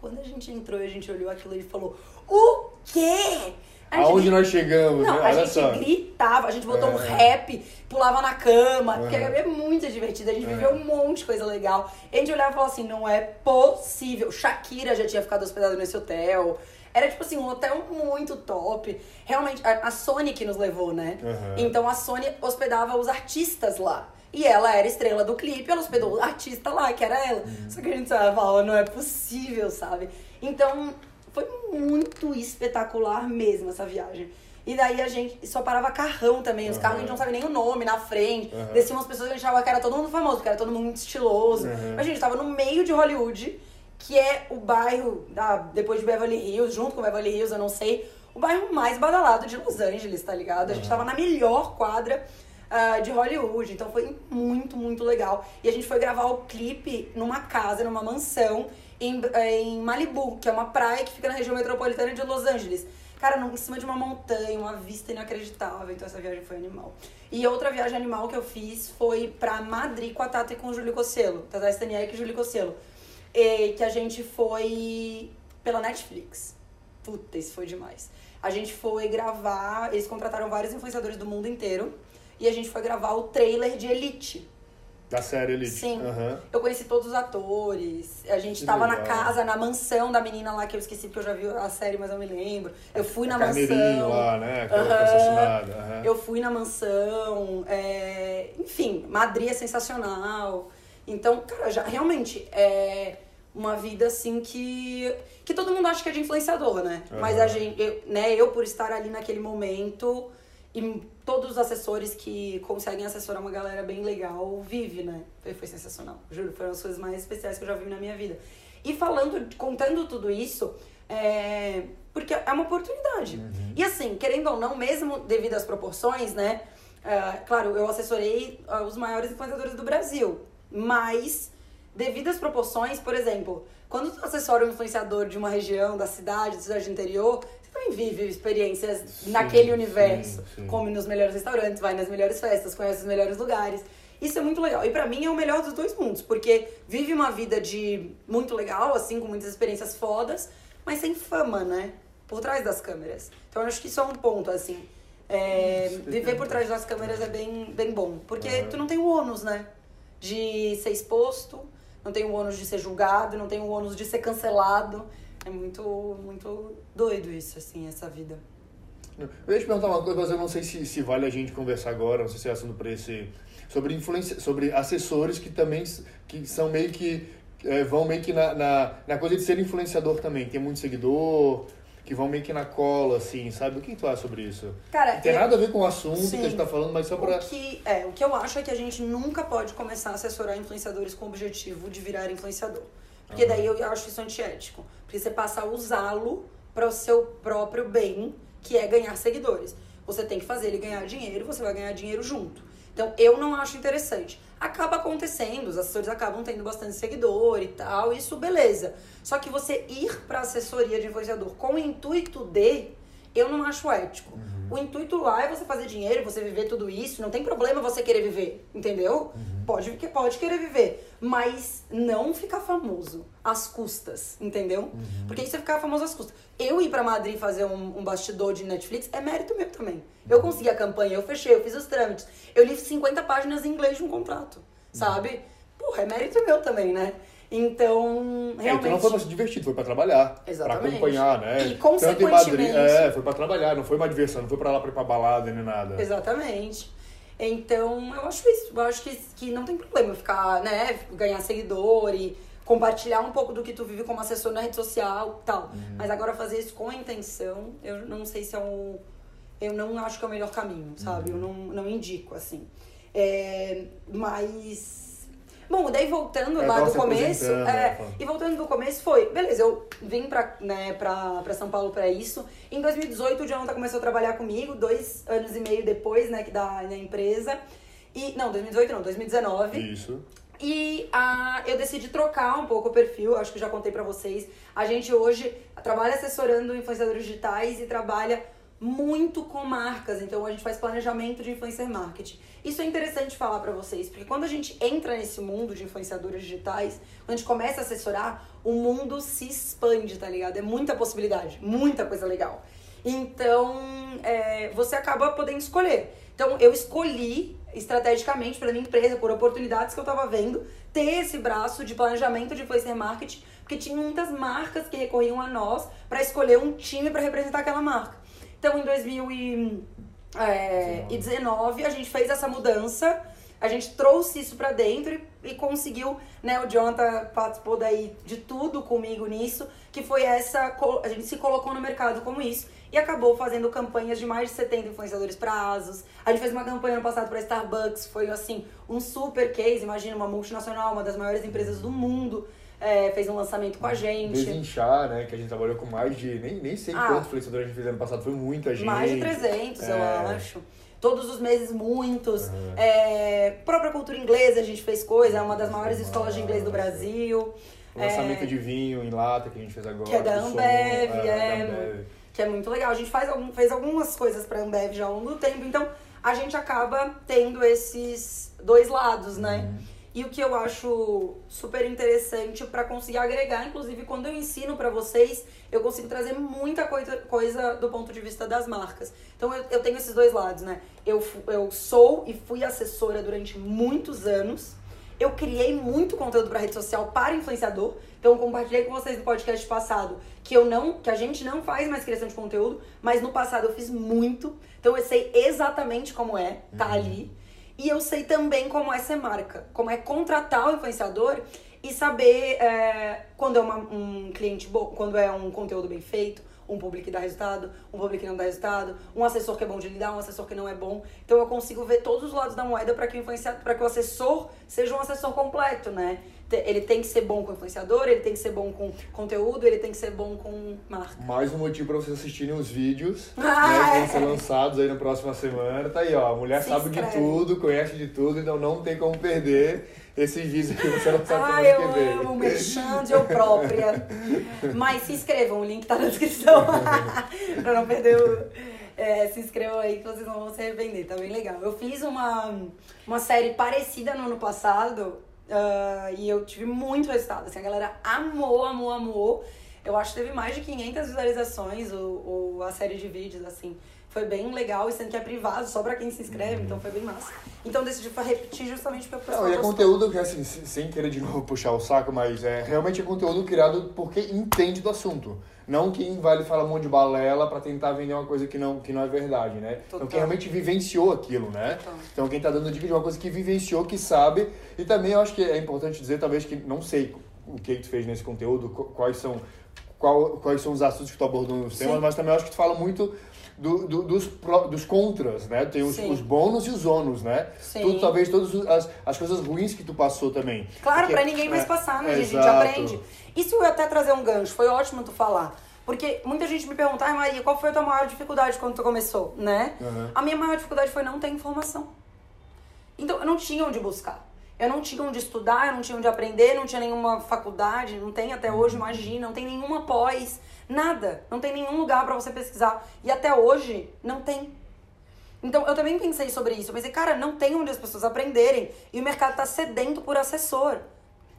Speaker 1: Quando a gente entrou e a gente olhou aquilo e falou: "O quê?" A gente
Speaker 2: Aonde nós chegamos,
Speaker 1: não,
Speaker 2: né?
Speaker 1: a
Speaker 2: Olha
Speaker 1: gente
Speaker 2: só.
Speaker 1: gritava, a gente botou um
Speaker 2: É.
Speaker 1: rap, pulava na cama, porque a
Speaker 2: Uhum.
Speaker 1: Gabi é muito divertida, a gente
Speaker 2: É.
Speaker 1: viveu um monte de coisa legal. E a gente olhava e falava assim, não é possível. Shakira já tinha ficado hospedada nesse hotel. Era tipo assim, um hotel muito top. Realmente, a, a Sony que nos levou, né?
Speaker 2: Uhum.
Speaker 1: Então a Sony hospedava os artistas lá. E ela era estrela do clipe, ela hospedou o artista lá, que era ela.
Speaker 2: Uhum.
Speaker 1: Só que a gente falava, não é possível, sabe? Então, foi muito espetacular mesmo essa viagem. E daí a gente só parava carrão também, os carros a gente não sabe nem o nome na frente.
Speaker 2: Uhum.
Speaker 1: Desciam umas pessoas que a gente achava que era todo mundo famoso, porque era todo mundo muito estiloso.
Speaker 2: Uhum.
Speaker 1: Mas a gente tava no meio de Hollywood, que é o bairro, da, depois de Beverly Hills, junto com Beverly Hills, eu não sei, o bairro mais badalado de Los Angeles, tá ligado? A gente tava na melhor quadra ah, de Hollywood, então foi muito, muito legal. E a gente foi gravar o clipe numa casa, numa mansão, em, em Malibu, que é uma praia que fica na região metropolitana de Los Angeles. Cara, em cima de uma montanha, uma vista inacreditável. Então essa viagem foi animal. E outra viagem animal que eu fiz foi pra Madrid com a Tata e com o Júlio Cosselo. Tata Staniek e Júlio Cosselo. E, que a gente foi pela Netflix. Puta, isso foi demais. A gente foi gravar, eles contrataram vários influenciadores do mundo inteiro. E a gente foi gravar o trailer de Elite.
Speaker 2: Da série Elite.
Speaker 1: Sim.
Speaker 2: Aham.
Speaker 1: Eu conheci todos os atores. A gente
Speaker 2: Que
Speaker 1: tava na
Speaker 2: legal.
Speaker 1: casa, na mansão da menina lá, que eu esqueci porque eu já vi a série, mas eu me lembro. Eu fui na
Speaker 2: Carneirinho
Speaker 1: mansão.
Speaker 2: lá, né? Foi
Speaker 1: Aham.
Speaker 2: assassinada. aham.
Speaker 1: Eu fui na mansão. é, Enfim, Madrid é sensacional. Então, cara, já, realmente é uma vida assim que. que todo mundo acha que é de influenciador, né? Mas a gente, eu, né, eu por estar ali naquele momento. E todos os assessores que conseguem assessorar uma galera bem legal vive, né? Foi, foi sensacional. Juro, foram as coisas mais especiais que eu já vi na minha vida. E falando, contando tudo isso, é, porque é uma oportunidade. E assim, querendo ou não, mesmo devido às proporções, né? é, claro, eu assessorei ah, os maiores influenciadores do Brasil, mas devido às proporções, por exemplo, quando tu assessora um influenciador de uma região, da cidade, da cidade interior, você também vive experiências
Speaker 2: Sim,
Speaker 1: naquele
Speaker 2: sim,
Speaker 1: universo.
Speaker 2: sim.
Speaker 1: Come nos melhores restaurantes, vai nas melhores festas, conhece os melhores lugares. Isso é muito legal. E pra mim é o melhor dos dois mundos, porque vive uma vida de muito legal, assim, com muitas experiências fodas, mas sem fama, né? Por trás das câmeras. Então eu acho que isso é um ponto, assim. É, viver por trás das câmeras é bem, bem bom. Porque
Speaker 2: Aham.
Speaker 1: tu não tem o ônus, né? De ser exposto, não tem o ônus de ser julgado, não tem o ônus de ser cancelado. É muito, muito doido isso, assim, essa vida.
Speaker 2: Eu ia te perguntar uma coisa, mas eu não sei se, se vale a gente conversar agora, não sei se é assunto para esse. Sobre influência, sobre assessores que também que são meio que. eh, vão meio que na, na, na coisa de ser influenciador também, tem muito seguidor, que vão meio que na cola, assim, sabe? O que tu acha sobre isso?
Speaker 1: Cara,
Speaker 2: Não tem
Speaker 1: eu-
Speaker 2: nada a ver com o assunto que
Speaker 1: Sim.
Speaker 2: a gente tá falando, mas só pra.
Speaker 1: O que, é, o que eu acho é que a gente nunca pode começar a assessorar influenciadores com o objetivo de virar influenciador. Porque daí eu acho isso antiético. Porque você passa a usá-lo para o seu próprio bem, que é ganhar seguidores. Você tem que fazer ele ganhar dinheiro, você vai ganhar dinheiro junto. Então eu não acho interessante. Acaba acontecendo, os assessores acabam tendo bastante seguidor e tal, isso beleza. Só que você ir para assessoria de influenciador com o intuito de, eu não acho ético. O intuito lá é você fazer dinheiro, você viver tudo isso. Não tem problema você querer viver, entendeu? Pode, que- pode querer viver, mas não ficar famoso às custas, entendeu? Porque isso é ficar famoso às custas. Eu ir pra Madrid fazer um, um bastidor de Netflix é mérito meu também. Eu consegui a campanha, eu fechei, eu fiz os trâmites. Eu li 50 páginas em inglês de um contrato, sabe? Porra, é mérito meu também, né? Então,
Speaker 2: É,
Speaker 1: realmente...
Speaker 2: então não foi pra se divertir, foi pra trabalhar.
Speaker 1: Exatamente.
Speaker 2: Pra acompanhar, né?
Speaker 1: E,
Speaker 2: Tanto em Madrid,
Speaker 1: consequentemente-
Speaker 2: é, foi pra trabalhar, não foi uma diversão, não foi pra lá pra ir pra balada nem nada.
Speaker 1: Exatamente. Então, eu acho isso. Eu acho que, que não tem problema ficar, né, ganhar seguidor e compartilhar um pouco do que tu vive como assessor na rede social e tal. Mas agora fazer isso com a intenção, eu não sei se é um. Eu não acho que é o melhor caminho, sabe? Eu não, não indico, assim. É, mas. Bom, daí voltando
Speaker 2: É,
Speaker 1: lá do começo. é,
Speaker 2: né, falando.
Speaker 1: e voltando do começo, foi, beleza, eu vim pra, né, pra, pra São Paulo pra isso. Em 2018, o Jonathan começou a trabalhar comigo, dois anos e meio depois, né, que da, da empresa. E, não, 2018 não, 2019.
Speaker 2: Isso.
Speaker 1: E ah, eu decidi trocar um pouco o perfil, acho que já contei pra vocês. A gente hoje trabalha assessorando influenciadores digitais e trabalha muito com marcas, então a gente faz planejamento de influencer marketing. Isso é interessante falar pra vocês, porque quando a gente entra nesse mundo de influenciadores digitais, quando a gente começa a assessorar, o mundo se expande, tá ligado? É muita possibilidade, muita coisa legal. Então, é, você acaba podendo escolher. Então, eu escolhi estrategicamente para minha empresa, por oportunidades que eu tava vendo, ter esse braço de planejamento de influencer marketing, porque tinha muitas marcas que recorriam a nós para escolher um time para representar aquela marca. Então, em 2019, a gente fez essa mudança, a gente trouxe isso pra dentro e, e conseguiu, né, o Jonathan participou daí de tudo comigo nisso, que foi essa, a gente se colocou no mercado como isso e acabou fazendo campanhas de mais de 70 influenciadores pra Asus. A gente fez uma campanha no passado pra Starbucks, foi assim, um super case, imagina uma multinacional, uma das maiores empresas do mundo, é, fez um lançamento com a gente.
Speaker 2: Desinchar, né? Que a gente trabalhou com mais de. Nem, nem sei
Speaker 1: Ah.
Speaker 2: quantos influenciadores a gente fez ano passado, foi muita gente.
Speaker 1: Mais de 300, eu
Speaker 2: É.
Speaker 1: acho. Todos os meses, muitos.
Speaker 2: Uhum.
Speaker 1: É, própria cultura inglesa, a gente fez coisa, é uma das maiores
Speaker 2: Nossa.
Speaker 1: escolas de inglês do Brasil.
Speaker 2: O lançamento
Speaker 1: É,
Speaker 2: de vinho em lata que a gente fez agora.
Speaker 1: Que é da
Speaker 2: do som,
Speaker 1: Ambev,
Speaker 2: da
Speaker 1: é.
Speaker 2: Ambev.
Speaker 1: que é muito legal. A gente faz algum, fez algumas coisas pra Ambev já ao longo do tempo, então a gente acaba tendo esses dois lados, né?
Speaker 2: Uhum.
Speaker 1: E o que eu acho super interessante para conseguir agregar, inclusive quando eu ensino para vocês, eu consigo trazer muita coisa, coisa do ponto de vista das marcas. Então eu, eu tenho esses dois lados, né? Eu, eu sou e fui assessora durante muitos anos. Eu criei muito conteúdo para rede social para influenciador. Então eu compartilhei com vocês no podcast passado que eu não, que a gente não faz mais criação de conteúdo, mas no passado eu fiz muito. Então eu sei exatamente como é, tá ali. E eu sei também como é ser marca, como é contratar o influenciador e saber é, quando é uma- um cliente bom, quando é um conteúdo bem feito, um público que dá resultado, um público que não dá resultado, um assessor que é bom de lidar, um assessor que não é bom. Então eu consigo ver todos os lados da moeda para que o influenciador, para que o assessor seja um assessor completo, né? Ele tem que ser bom com o influenciador, ele tem que ser bom com conteúdo, ele tem que ser bom com marca.
Speaker 2: Mais um motivo pra vocês assistirem os vídeos
Speaker 1: Ah,
Speaker 2: né, que
Speaker 1: é.
Speaker 2: vão ser lançados aí na próxima semana. Tá aí, ó. A mulher
Speaker 1: Se
Speaker 2: sabe de
Speaker 1: inscreve.
Speaker 2: tudo, conhece de tudo, então não tem como perder esses vídeos que você não sabe semana
Speaker 1: eu
Speaker 2: que
Speaker 1: amo, de eu própria. Mas se inscrevam, o link tá na descrição. pra não perder o... É, se inscrevam aí que vocês não vão se arrepender, tá bem legal. Eu fiz uma, uma série parecida no ano passado ah, e eu tive muito resultado. Assim, a galera amou, amou, amou. Eu acho que teve mais de 500 visualizações o, o, a série de vídeos, assim. Foi bem legal, e sendo que é privado, só pra quem se inscreve, então foi bem massa. Então decidi repetir justamente porque o pessoal
Speaker 2: Não, e é conteúdo que, assim, se- sem querer de novo puxar o saco, mas é realmente é conteúdo criado por quem entende do assunto. Não quem vai lhe falar um monte de balela pra tentar vender uma coisa que não, que não é verdade, né? Então
Speaker 1: Total.
Speaker 2: quem realmente vivenciou aquilo, né?
Speaker 1: Total.
Speaker 2: Então quem tá dando dica de uma coisa que vivenciou, que sabe. E também eu acho que é importante dizer, talvez, que não sei o que, tu fez nesse conteúdo, qu- quais são, qual, quais são os assuntos que tu abordou nos temas,
Speaker 1: Sim.
Speaker 2: mas também eu acho que tu fala muito do, do- dos, pró- dos contras, né? Tem os, os bônus e os ônus, né?
Speaker 1: Sim.
Speaker 2: Tu, talvez todas as, as coisas ruins que tu passou também.
Speaker 1: Claro, pra ninguém mais
Speaker 2: é,
Speaker 1: passar, né? A gente
Speaker 2: exato.
Speaker 1: aprende. Isso eu até trazer um gancho, foi ótimo tu falar. Porque muita gente me pergunta, ai Maria, qual foi a tua maior dificuldade quando tu começou, né?
Speaker 2: Uhum.
Speaker 1: A minha maior dificuldade foi não ter informação. Então, eu não tinha onde buscar. Eu não tinha onde estudar, eu não tinha onde aprender, não tinha nenhuma faculdade, não tem até hoje, imagina, não tem nenhuma pós, nada. Não tem nenhum lugar pra você pesquisar. E até hoje, não tem. Então, eu também pensei sobre isso. Eu pensei, cara, não tem onde as pessoas aprenderem. E o mercado tá sedento por assessor.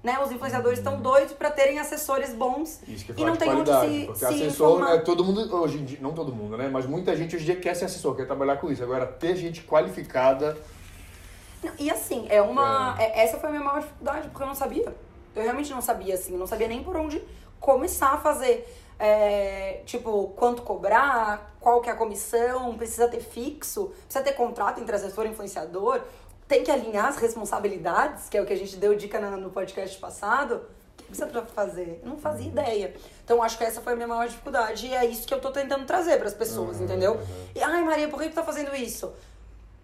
Speaker 1: Né? Os influenciadores estão doidos pra terem assessores bons.
Speaker 2: Isso que
Speaker 1: e não tem onde se,
Speaker 2: porque
Speaker 1: se
Speaker 2: assessor,
Speaker 1: informar.
Speaker 2: né, todo mundo, hoje em dia, não todo mundo, né? Mas muita gente hoje em dia quer ser assessor, quer trabalhar com isso. Agora, ter gente qualificada.
Speaker 1: Não, E assim, é uma. é- essa foi a minha maior dificuldade, porque eu não sabia. Eu realmente não sabia, assim, não sabia nem por onde começar a fazer. É, tipo, quanto cobrar, qual que é a comissão, precisa ter fixo, precisa ter contrato entre assessor e influenciador, tem que alinhar as responsabilidades, que é o que a gente deu dica no podcast passado. O que precisa fazer? Eu não fazia ideia. Então, acho que essa foi a minha maior dificuldade. E é isso que eu tô tentando trazer pras pessoas,
Speaker 2: Uhum,
Speaker 1: entendeu?
Speaker 2: uhum.
Speaker 1: E, ai, Maria, por que tu tá fazendo isso?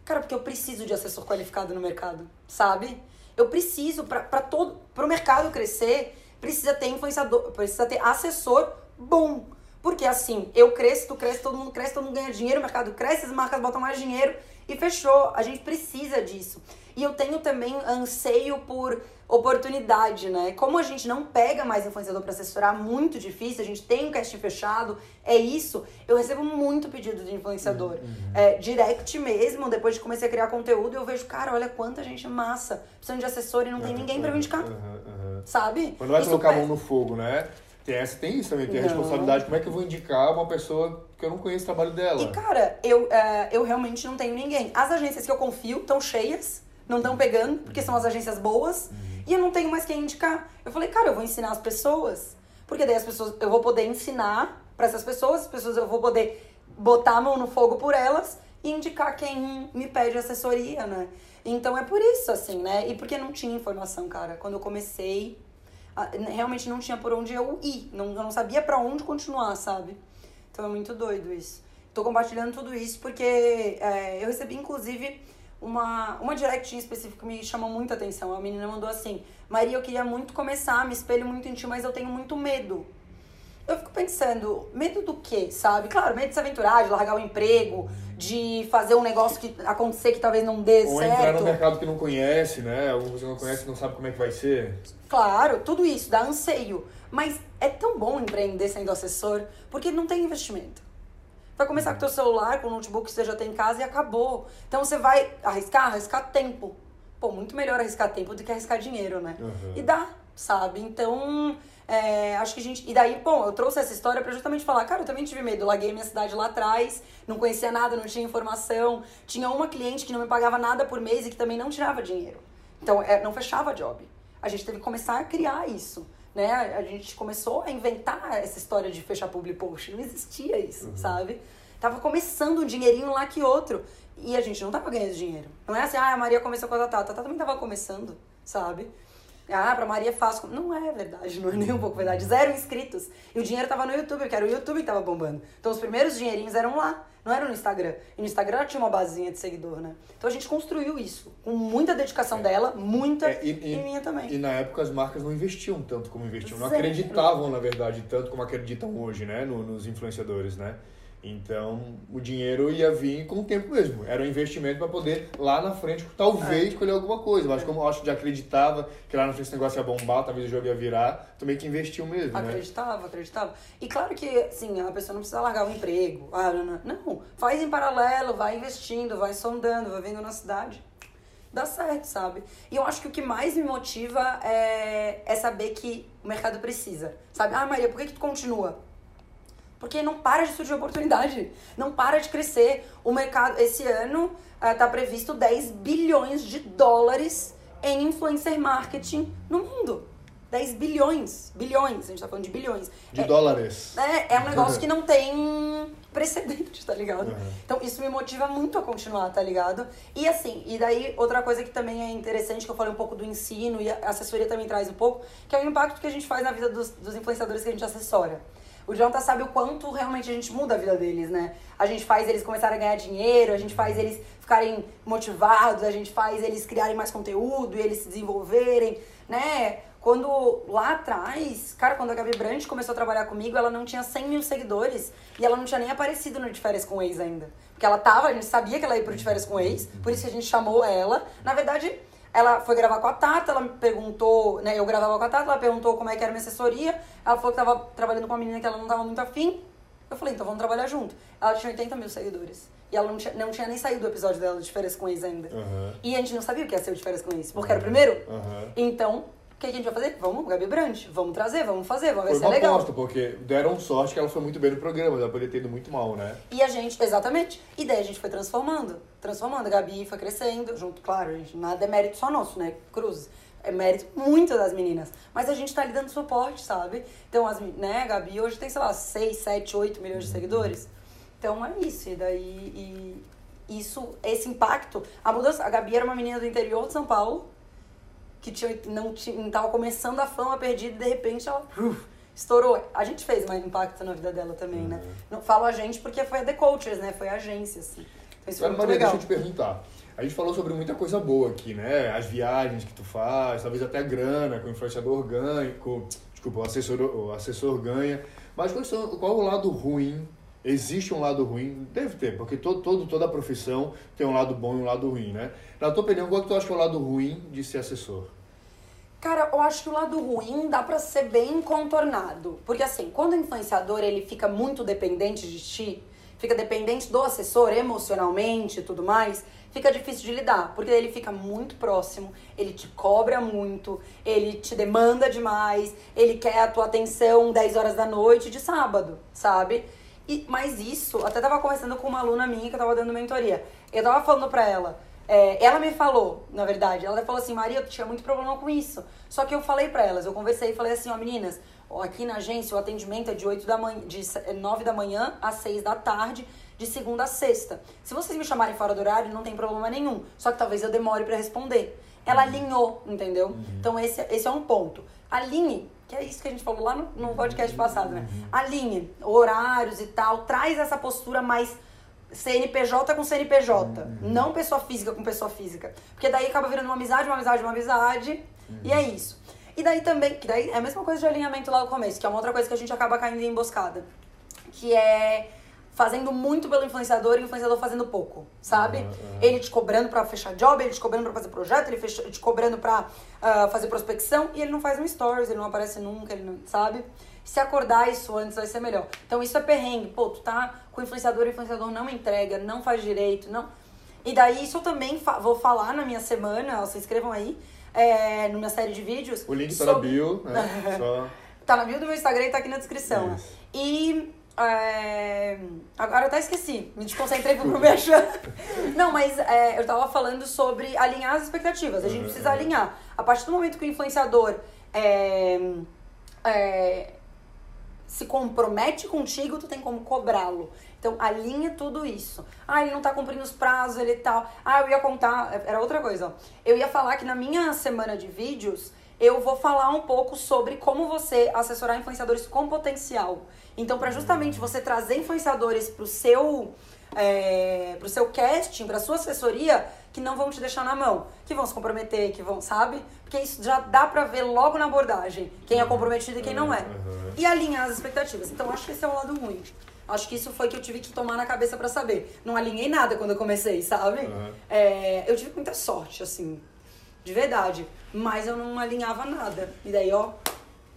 Speaker 1: Cara, porque eu preciso de assessor qualificado no mercado, sabe? Eu preciso, pra todo, pro mercado crescer, precisa ter influenciador, precisa ter assessor bom. Porque assim, eu cresço, tu cresce, todo mundo cresce, todo mundo ganha dinheiro, o mercado cresce, as marcas botam mais dinheiro e fechou. A gente precisa disso. E eu tenho também anseio por oportunidade, né? Como a gente não pega mais influenciador pra assessorar, muito difícil, a gente tem um casting fechado, é isso. Eu recebo muito pedido de influenciador. É, direct mesmo, depois de comecei a criar conteúdo, eu vejo, cara, olha quanta gente massa, precisando de assessor e não tem ninguém pra me indicar,
Speaker 2: Uhum, uhum.
Speaker 1: sabe?
Speaker 2: Quando vai
Speaker 1: Isso
Speaker 2: colocar a mão no fogo, né? Tem essa, tem isso também, tem a
Speaker 1: Não.
Speaker 2: responsabilidade. Como é que eu vou indicar uma pessoa que eu não conheço o trabalho dela?
Speaker 1: E, cara, eu, é, eu realmente não tenho ninguém. As agências que eu confio estão cheias, não estão pegando, porque são as agências boas, e eu não tenho mais quem indicar. Eu falei, cara, eu vou ensinar as pessoas, porque daí as pessoas, eu vou poder ensinar para essas pessoas, as pessoas eu vou poder botar a mão no fogo por elas e indicar quem me pede assessoria, né? Então é por isso, assim, né? E porque não tinha informação, cara. Quando eu comecei, realmente não tinha por onde eu ir. Não, eu não sabia pra onde continuar, sabe? Então é muito doido isso. Tô compartilhando tudo isso porque é, eu recebi, inclusive, uma, uma direct em específico que me chamou muita atenção. A menina mandou assim: Maria, eu queria muito começar, me espelho muito em ti, mas eu tenho muito medo. Eu fico pensando, medo do quê, sabe? Claro, medo de se aventurar, de largar o emprego, de fazer um negócio que acontecer que talvez não dê
Speaker 2: Ou
Speaker 1: certo.
Speaker 2: entrar no mercado que não conhece, né? Alguma coisa que não conhece, não sabe como é que vai ser.
Speaker 1: Claro, tudo isso dá anseio. Mas é tão bom empreender sendo assessor, porque não tem investimento. Vai começar com o teu celular, com o notebook que você já tem em casa e acabou. Então você vai arriscar, arriscar tempo. Pô, muito melhor arriscar tempo do que arriscar dinheiro, né?
Speaker 2: Uhum.
Speaker 1: E dá, sabe? Então, é, acho que a gente. E daí, bom, eu trouxe essa história pra justamente falar, cara, eu também tive medo. Larguei minha cidade lá atrás, não conhecia nada, não tinha informação. Tinha uma cliente que não me pagava nada por mês e que também não tirava dinheiro. Então, é, não fechava job. A gente teve que começar a criar isso. Né? A gente começou a inventar essa história de fechar public post. Não existia isso, sabe? Tava começando um dinheirinho lá que outro. E a gente não tava ganhando dinheiro. Não é assim, ah, a Maria começou com a Tatá. A Tatá também tava começando, sabe? Ah, pra Maria é fácil. Não é verdade, não é nem um pouco verdade. Zero inscritos. E o dinheiro tava no YouTube, porque era o YouTube que tava bombando. Então os primeiros dinheirinhos eram lá, não eram no Instagram. E no Instagram tinha uma basinha de seguidor, né? Então a gente construiu isso. Com muita dedicação dela, muita,
Speaker 2: É, e,
Speaker 1: e, minha também.
Speaker 2: E na época as marcas não investiam tanto como investiam. Não
Speaker 1: Zero.
Speaker 2: acreditavam, na verdade, tanto como acreditam hoje, né? no- nos influenciadores, né? Então, o dinheiro ia vir com o tempo mesmo. Era um investimento para poder, lá na frente, talvez colher alguma coisa. Mas como eu acho que já acreditava que lá na frente esse negócio ia bombar, talvez o jogo ia virar, também que investiu mesmo, né?
Speaker 1: Acreditava, acreditava. E claro que, assim, a pessoa não precisa largar o emprego. Ah, não, não. não, faz em paralelo, vai investindo, vai sondando, vai vendo na cidade. Dá certo, sabe? E eu acho que o que mais me motiva é, é saber que o mercado precisa. Sabe? Ah, Maria, por que, que tu continua? Porque não para de surgir oportunidade. Não para de crescer. O mercado, esse ano, está previsto 10 bilhões de dólares em influencer marketing no mundo. 10 bilhões. Bilhões, a gente tá falando de bilhões.
Speaker 2: De
Speaker 1: É-
Speaker 2: dólares.
Speaker 1: é, é um negócio que não tem precedente, tá ligado?
Speaker 2: Uhum.
Speaker 1: Então isso me motiva muito a continuar, tá ligado? E assim, e daí outra coisa que também é interessante, que eu falei um pouco do ensino e a assessoria também traz um pouco, que é o impacto que a gente faz na vida dos, dos influenciadores que a gente assessora. O Jonathan sabe o quanto realmente a gente muda a vida deles, né? A gente faz eles começarem a ganhar dinheiro, a gente faz eles ficarem motivados, a gente faz eles criarem mais conteúdo e eles se desenvolverem, né? Quando lá atrás, cara, quando a Gabi Brandt começou a trabalhar comigo, ela não tinha 100 mil seguidores e ela não tinha nem aparecido no De Férias com Ex ainda. Porque ela tava, a gente sabia que ela ia pro De Férias com Ex, por isso que a gente chamou ela. Na verdade, ela foi gravar com a Tata, ela me perguntou, né? Eu gravava com a Tata, ela perguntou como é que era a minha assessoria. Ela falou que tava trabalhando com uma menina que ela não tava muito afim. Eu falei, então vamos trabalhar junto. Ela tinha 80 mil seguidores. E ela não tinha, não tinha nem saído do episódio dela de férias com ex ainda.
Speaker 2: Aham.
Speaker 1: E a gente não sabia o que ia ser o de férias com ex, porque era o primeiro.
Speaker 2: Aham.
Speaker 1: Então, o que a gente vai fazer? Vamos, Gabi Brandt, vamos trazer, vamos fazer, vai
Speaker 2: Foi
Speaker 1: ser
Speaker 2: uma
Speaker 1: legal.
Speaker 2: aposta, porque deram sorte que ela foi muito bem no programa, ela poderia ter ido muito mal, né?
Speaker 1: E a gente, exatamente. E daí a gente foi transformando, transformando. A Gabi foi crescendo, junto, claro, gente, nada é mérito só nosso, né? Cruz. É mérito muito das meninas. Mas a gente tá lhe dando suporte, sabe? Então, as, né, a Gabi hoje tem, sei lá, 6, 7, 8 milhões de seguidores. Então é isso. E daí, e isso, esse impacto, a mudança. A Gabi era uma menina do interior de São Paulo, que tinha, não, tinha, não tava começando a fama perdida e de repente ela uf, estourou. A gente fez mais impacto na vida dela também, né? Não falo a gente porque foi a The Coaches, né? Foi a agência, assim. Então isso foi
Speaker 2: Agora,
Speaker 1: muito
Speaker 2: Maria,
Speaker 1: legal.
Speaker 2: deixa eu te perguntar. A gente falou sobre muita coisa boa aqui, né? As viagens que tu faz, talvez até a grana que o influenciador ganha, com, desculpa, o assessor, o assessor ganha. Mas são, qual é o lado ruim? Existe um lado ruim? Deve ter, porque todo, todo, toda profissão tem um lado bom e um lado ruim, né? Na tua opinião, qual que tu acha que é o lado ruim de ser assessor?
Speaker 1: Cara, eu acho que o lado ruim dá pra ser bem contornado. Porque assim, quando o influenciador ele fica muito dependente de ti, fica dependente do assessor emocionalmente e tudo mais, fica difícil de lidar. Porque ele fica muito próximo, ele te cobra muito, ele te demanda demais, ele quer a tua atenção 10 horas da noite de sábado, sabe? E, mas isso, até tava conversando com uma aluna minha que eu tava dando mentoria. Eu tava falando pra ela, é, ela me falou, na verdade, ela falou assim, Maria, eu tinha muito problema com isso. Só que eu falei pra elas, eu conversei e falei assim, ó, meninas, ó, aqui na agência o atendimento é de 8 da manhã, de 9 da manhã às 6 da tarde, de segunda a sexta. Se vocês me chamarem fora do horário, não tem problema nenhum. Só que talvez eu demore pra responder. Ela alinhou, entendeu? Então esse, esse é um ponto. Alinhe, que é isso que a gente falou lá no, no podcast passado, né? Alinhe horários e tal, traz essa postura mais CNPJ com CNPJ, não pessoa física com pessoa física. Porque daí acaba virando uma amizade, uma amizade, uma amizade, e é isso. E daí também, que daí é a mesma coisa de alinhamento lá no começo, que é uma outra coisa que a gente acaba caindo em emboscada. Que é fazendo muito pelo influenciador e o influenciador fazendo pouco, sabe?
Speaker 2: Uhum.
Speaker 1: Ele te cobrando pra fechar job, ele te cobrando pra fazer projeto, ele fecha- te cobrando pra ah, fazer prospecção e ele não faz um stories, ele não aparece nunca, ele não, sabe? Se acordar isso antes vai ser melhor. Então isso é perrengue. Pô, tu tá com o influenciador, o influenciador não entrega, não faz direito, não. E daí isso eu também fa vou falar na minha semana, se inscrevam aí, é, na minha série de vídeos.
Speaker 2: O link tá na bio, né? Só...
Speaker 1: Tá na bio do meu Instagram e tá aqui na descrição. Isso. E é... Agora eu até esqueci, me desconcentrei pro me achando. Não, mas é, eu tava falando sobre alinhar as expectativas. A gente precisa alinhar. A partir do momento que o influenciador é, é, se compromete contigo, tu tem como cobrá-lo. Então, alinha tudo isso. Ah, ele não tá cumprindo os prazos, ele tal. Ah, eu ia contar, era outra coisa. Ó. Eu ia falar que na minha semana de vídeos, eu vou falar um pouco sobre como você assessorar influenciadores com potencial. Então, para justamente você trazer influenciadores pro seu é, pro seu casting, pra sua assessoria, que não vão te deixar na mão, que vão se comprometer, que vão, sabe? Porque isso já dá pra ver logo na abordagem quem é comprometido e quem não é. Uhum. E alinhar as expectativas. Então, acho que esse é o lado ruim. Acho que isso foi que eu tive que tomar na cabeça para saber. Não alinhei nada quando eu comecei, sabe? Uhum. É, eu tive muita sorte, assim, de verdade. Mas eu não alinhava nada. E daí, ó,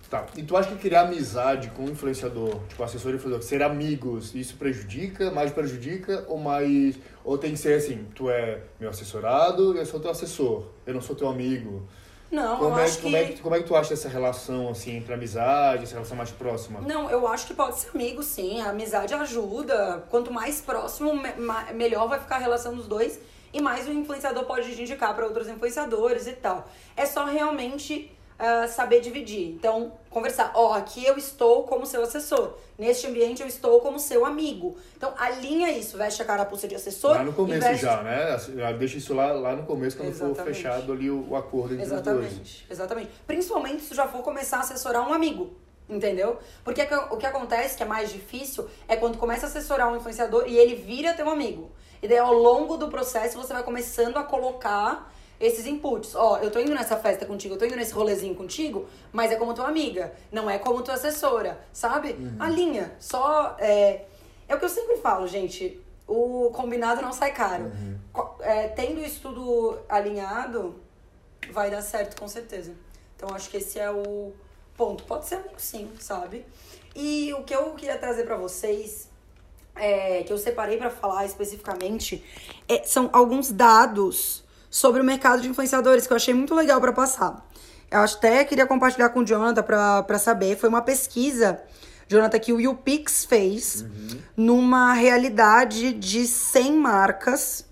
Speaker 2: Tá. E tu acha que criar amizade com o influenciador, tipo assessor e influenciador, ser amigos, isso prejudica, mais prejudica ou mais. Ou tem que ser assim, tu é meu assessorado e eu sou teu assessor, eu não sou teu amigo.
Speaker 1: Não,
Speaker 2: como
Speaker 1: eu
Speaker 2: é,
Speaker 1: acho
Speaker 2: como é
Speaker 1: que...
Speaker 2: É, como é que tu acha essa relação, assim, entre amizade, essa relação mais próxima?
Speaker 1: Não, eu acho que pode ser amigo, sim. A amizade ajuda. Quanto mais próximo, me melhor vai ficar a relação dos dois. E mais o influenciador pode indicar para outros influenciadores e tal. É só realmente uh, saber dividir. Então, conversar. Ó, oh, aqui eu estou como seu assessor. Neste ambiente eu estou como seu amigo. Então, alinha isso. Veste a carapuça de assessor.
Speaker 2: Lá no começo veste... já, né? Já deixa isso lá, lá no começo, quando Exatamente. for fechado ali o, o acordo entre
Speaker 1: Exatamente.
Speaker 2: os dois.
Speaker 1: Exatamente. Principalmente se já for começar a assessorar um amigo. Entendeu? Porque o que acontece, que é mais difícil, é quando começa a assessorar um influenciador e ele vira teu amigo. E daí, ao longo do processo, você vai começando a colocar esses inputs. Ó, eu tô indo nessa festa contigo, eu tô indo nesse rolezinho contigo, mas é como tua amiga, não é como tua assessora, sabe? Uhum. A linha, só. É, é o que eu sempre falo, gente. O combinado não sai caro. Uhum. É, tendo isso tudo alinhado, vai dar certo com certeza. Então acho que esse é o ponto. Pode ser amigo sim, sabe? E o que eu queria trazer para vocês, é, que eu separei para falar especificamente, é, são alguns dados sobre o mercado de influenciadores, que eu achei muito legal para passar. Eu até queria compartilhar com o Jonathan para saber. Foi uma pesquisa, Jonathan, que o YouPix fez uhum. numa realidade de 100 marcas,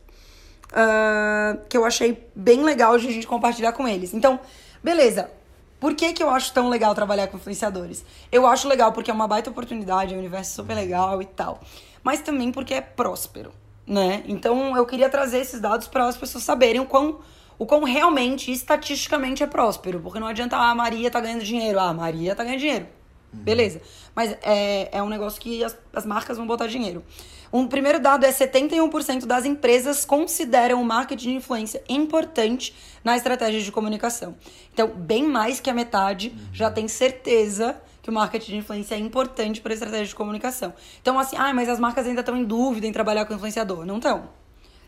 Speaker 1: uh, que eu achei bem legal de a gente compartilhar com eles. Então, beleza. Por que, que eu acho tão legal trabalhar com influenciadores? Eu acho legal porque é uma baita oportunidade, é um universo super legal e tal. Mas também porque é próspero né? Então eu queria trazer esses dados para as pessoas saberem o quão, o quão realmente, estatisticamente é próspero. Porque não adianta, ah, a Maria tá ganhando dinheiro. Ah, a Maria tá ganhando dinheiro. Uhum. Beleza. Mas é, é um negócio que as, as marcas vão botar dinheiro. Um primeiro dado é 71% das empresas consideram o marketing de influência importante na estratégia de comunicação. Então, bem mais que a metade uhum. já tem certeza que o marketing de influência é importante para a estratégia de comunicação. Então, assim, ah, mas as marcas ainda estão em dúvida em trabalhar com influenciador. Não estão.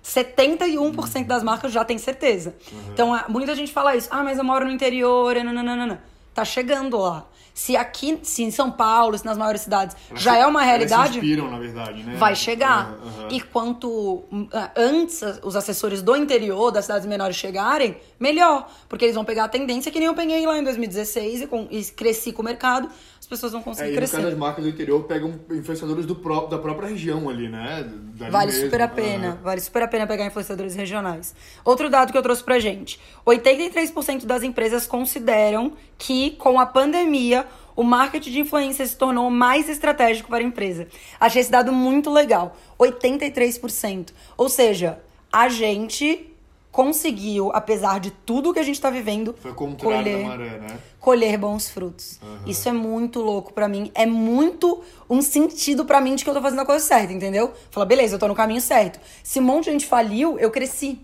Speaker 1: 71% das marcas já tem certeza. Uhum. Então, muita gente fala isso. Ah, mas eu moro no interior, nananana. Tá chegando lá. Se aqui, se em São Paulo, se nas maiores cidades elas já é uma realidade.
Speaker 2: Inspiram, na verdade, né?
Speaker 1: Vai chegar. Uhum, uhum. E quanto ah, antes os assessores do interior, das cidades menores chegarem, melhor. Porque eles vão pegar a tendência que nem eu peguei lá em 2016 e, com, e cresci com o mercado pessoas vão conseguir é, crescer. E no
Speaker 2: caso das marcas do interior, pegam influenciadores do pró da própria região ali, né?
Speaker 1: Dali vale mesmo. super a pena. Vale super a pena pegar influenciadores regionais. Outro dado que eu trouxe pra gente. 83% das empresas consideram que, com a pandemia, o marketing de influência se tornou mais estratégico para a empresa. Achei esse dado muito legal. 83%. Ou seja, a gente conseguiu, apesar de tudo que a gente está vivendo,
Speaker 2: Foi colher, maré, né?
Speaker 1: colher bons frutos. Uhum. Isso é muito louco para mim. É muito um sentido para mim de que eu tô fazendo a coisa certa, entendeu? Fala, beleza, eu tô no caminho certo. Se um monte de gente faliu, eu cresci.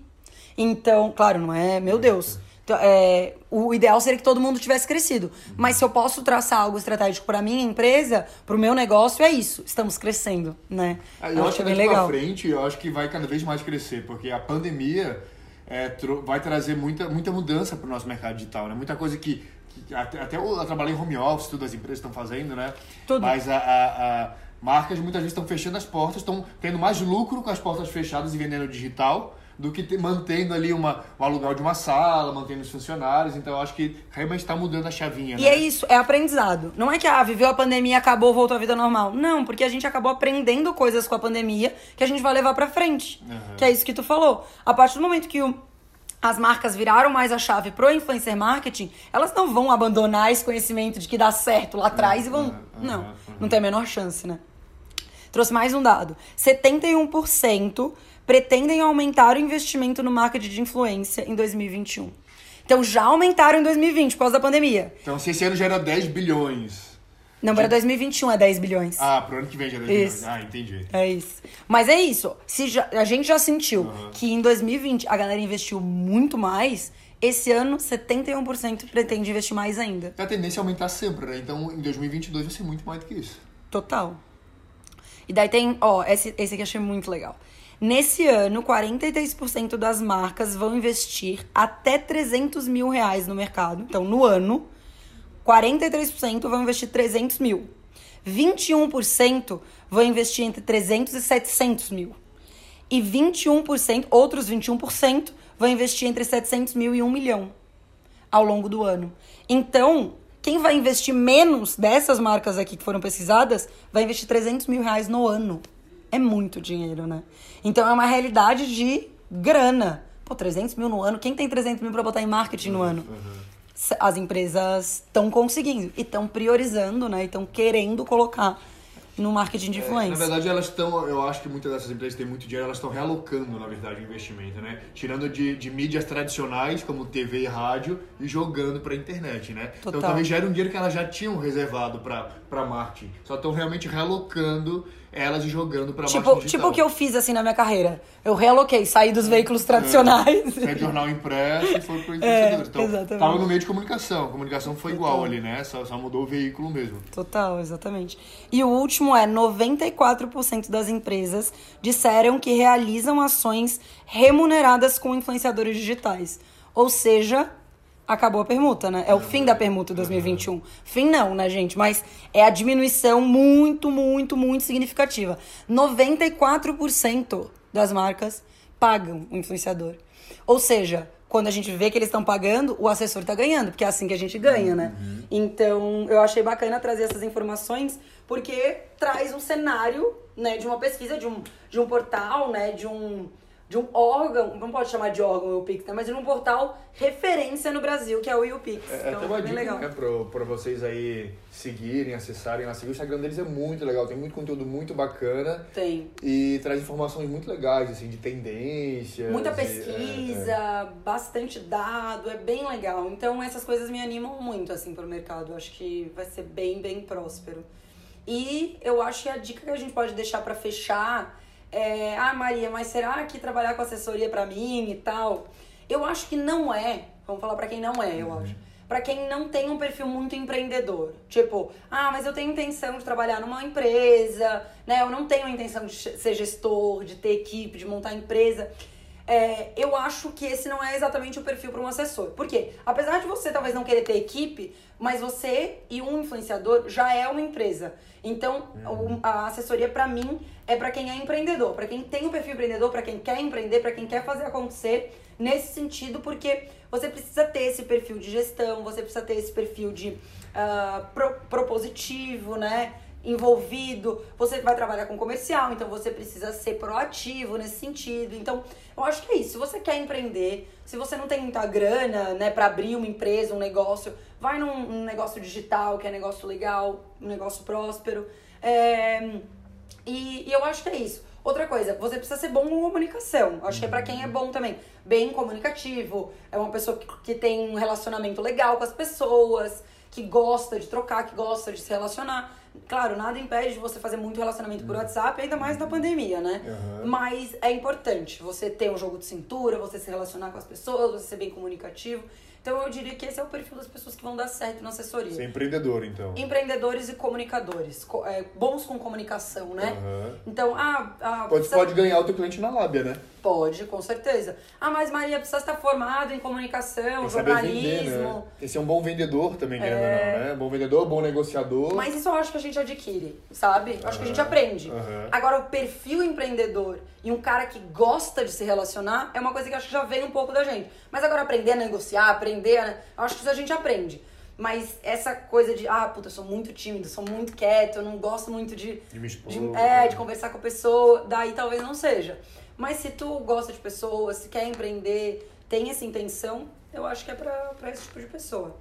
Speaker 1: Então, claro, não é, meu Deus. Então, é, o ideal seria que todo mundo tivesse crescido. Uhum. Mas se eu posso traçar algo estratégico para minha empresa, para o meu negócio, é isso. Estamos crescendo, né?
Speaker 2: Ah, eu, eu acho que bem legal. Pra frente, eu acho que vai cada vez mais crescer, porque a pandemia é, vai trazer muita, muita mudança para o nosso mercado digital, né? Muita coisa que, que até, até eu, trabalhei em home office, tudo as empresas estão fazendo, né? Mas a, a, a marcas muitas vezes estão fechando as portas, estão tendo mais lucro com as portas fechadas e vendendo digital do que te, mantendo ali uma, um aluguel de uma sala, mantendo os funcionários. Então, eu acho que realmente está mudando a chavinha.
Speaker 1: E
Speaker 2: né?
Speaker 1: é isso, é aprendizado. Não é que, ah, viveu a pandemia, acabou, voltou à vida normal. Não, porque a gente acabou aprendendo coisas com a pandemia que a gente vai levar pra frente.
Speaker 2: Uhum.
Speaker 1: Que é isso que tu falou. A partir do momento que o, as marcas viraram mais a chave pro influencer marketing, elas não vão abandonar esse conhecimento de que dá certo lá atrás e vão. Não, não tem a menor chance, né? Trouxe mais um dado. 71% pretendem aumentar o investimento no marketing de influência em 2021. Então já aumentaram em 2020 por causa da pandemia.
Speaker 2: Então, se esse ano já era 10 bilhões.
Speaker 1: Não, para 2021 é 10 bilhões.
Speaker 2: Ah, pro ano que vem já é 10
Speaker 1: Isso.
Speaker 2: bilhões. Ah, entendi.
Speaker 1: É isso. Mas é isso. Se já- a gente já sentiu
Speaker 2: Uhum.
Speaker 1: que em 2020 a galera investiu muito mais, esse ano 71% pretende investir mais ainda.
Speaker 2: A tendência é aumentar sempre, né? Então, em 2022 vai ser muito mais do que isso.
Speaker 1: Total. E daí tem, ó, esse, esse aqui eu achei muito legal. Nesse ano, 43% das marcas vão investir até 300 mil reais no mercado. Então, no ano, 43% vão investir 300 mil. 21% vão investir entre 300 e 700 mil. E 21%, outros 21%, vão investir entre 700 mil e 1 milhão ao longo do ano. Então, quem vai investir menos dessas marcas aqui que foram pesquisadas, vai investir 300 mil reais no ano. É muito dinheiro, né? Então, é uma realidade de grana. Pô, 300 mil no ano? Quem tem 300 mil pra botar em marketing no ano? S- As empresas estão conseguindo e estão priorizando, né? E estão querendo colocar no marketing de
Speaker 2: É, na
Speaker 1: influência.
Speaker 2: verdade, elas estão, eu acho que muitas dessas empresas que têm muito dinheiro, elas estão realocando, na verdade, o investimento, né? Tirando de, de mídias tradicionais, como TV e rádio, e jogando pra internet, né? Então
Speaker 1: Total.
Speaker 2: talvez já era um dinheiro que elas já tinham reservado pra marketing. Só estão realmente realocando elas jogando pra
Speaker 1: Tipo,
Speaker 2: marketing
Speaker 1: tipo o que eu fiz assim na minha carreira. Eu realoquei, saí dos veículos tradicionais.
Speaker 2: De jornal impresso e foi pro influenciador. então,
Speaker 1: É, exatamente.
Speaker 2: tava no meio de comunicação. A comunicação foi igual ali, né? Só, só mudou o veículo mesmo.
Speaker 1: Total, exatamente. E o último é 94% das empresas disseram que realizam ações remuneradas com influenciadores digitais. Ou seja, acabou a permuta, né? É o fim da permuta 2021. Fim não, né, gente? Mas é a diminuição muito, muito, muito significativa. 94% das marcas pagam o influenciador. Ou seja, quando a gente vê que eles estão pagando, o assessor está ganhando, porque é assim que a gente ganha, né? Então, eu achei bacana trazer essas informações, porque traz um cenário, né, de uma pesquisa, de um, de um portal, né, de um, de um órgão, não pode chamar de órgão o YouPix, né, mas de um portal referência no Brasil, que é o YouPix.
Speaker 2: É,
Speaker 1: então,
Speaker 2: até uma
Speaker 1: bem
Speaker 2: dica,
Speaker 1: legal.
Speaker 2: né, pra, pra vocês aí seguirem, acessarem lá. Seguir o Instagram deles é muito legal, tem muito conteúdo muito bacana
Speaker 1: Tem.
Speaker 2: e traz informações muito legais, assim, de tendências.
Speaker 1: Muita pesquisa,
Speaker 2: é, é.
Speaker 1: bastante dado, é bem legal. Então essas coisas me animam muito assim pro mercado. Acho que vai ser bem, bem próspero. E eu acho que a dica que a gente pode deixar pra fechar é, ah, Maria, mas será que trabalhar com assessoria pra mim e tal? Eu acho que não é. Vamos falar pra quem não é, eu acho. Pra quem não tem um perfil muito empreendedor. Tipo, ah, mas eu tenho intenção de trabalhar numa empresa, né? Eu não tenho a intenção de ser gestor, de ter equipe, de montar empresa. É, eu acho que esse não é exatamente o perfil para um assessor. Por quê? Apesar de você talvez não querer ter equipe, mas você e um influenciador já é uma empresa. Então, o- a assessoria para mim é para quem é empreendedor, para quem tem um perfil empreendedor, para quem quer empreender, para quem quer fazer acontecer nesse sentido, porque você precisa ter esse perfil de gestão, você precisa ter esse perfil de ah, pro- propositivo, né? Envolvido, você vai trabalhar com comercial, então você precisa ser proativo nesse sentido. Então, eu acho que é isso. Se você quer empreender, se você não tem muita grana, né, para abrir uma empresa, um negócio, vai num, num negócio digital, que é negócio legal, um negócio próspero. É, e, e eu acho que é isso. Outra coisa, você precisa ser bom com comunicação. Acho que é pra quem é bom também. Bem comunicativo, é uma pessoa que, que tem um relacionamento legal com as pessoas, que gosta de trocar, que gosta de se relacionar. Claro, nada impede de você fazer muito relacionamento por WhatsApp, ainda mais na pandemia, né?
Speaker 2: Uhum.
Speaker 1: Mas é importante você ter um jogo de cintura, você se relacionar com as pessoas, você ser bem comunicativo. Então eu diria que esse é o perfil das pessoas que vão dar certo na assessoria.
Speaker 2: Você é empreendedor, então.
Speaker 1: Empreendedores e comunicadores. co- é, bons com comunicação, né?
Speaker 2: Aham.
Speaker 1: Então, ah, ah
Speaker 2: Pode,
Speaker 1: precisa-
Speaker 2: pode ganhar o teu cliente na lábia, né?
Speaker 1: Pode, com certeza. Ah, mas Maria precisa estar formado em comunicação, jornalismo.
Speaker 2: vender, né? Tem ser um bom vendedor também, não, né? Bom vendedor, bom negociador.
Speaker 1: Mas isso eu acho que a gente adquire, sabe? Eu acho que a gente aprende.
Speaker 2: Aham.
Speaker 1: Agora, o perfil empreendedor e um cara que gosta de se relacionar é uma coisa que eu acho que já vem um pouco da gente. Mas agora, aprender a negociar, aprender a... Eu acho que isso a gente aprende. Mas essa coisa de, ah, puta, eu sou muito tímido, sou muito quieto, eu não gosto muito de,
Speaker 2: De me expor.
Speaker 1: de, é, de conversar com a pessoa, daí talvez não seja. Mas se tu gosta de pessoas, se quer empreender, tem essa intenção, eu acho que é pra, pra esse tipo de pessoa.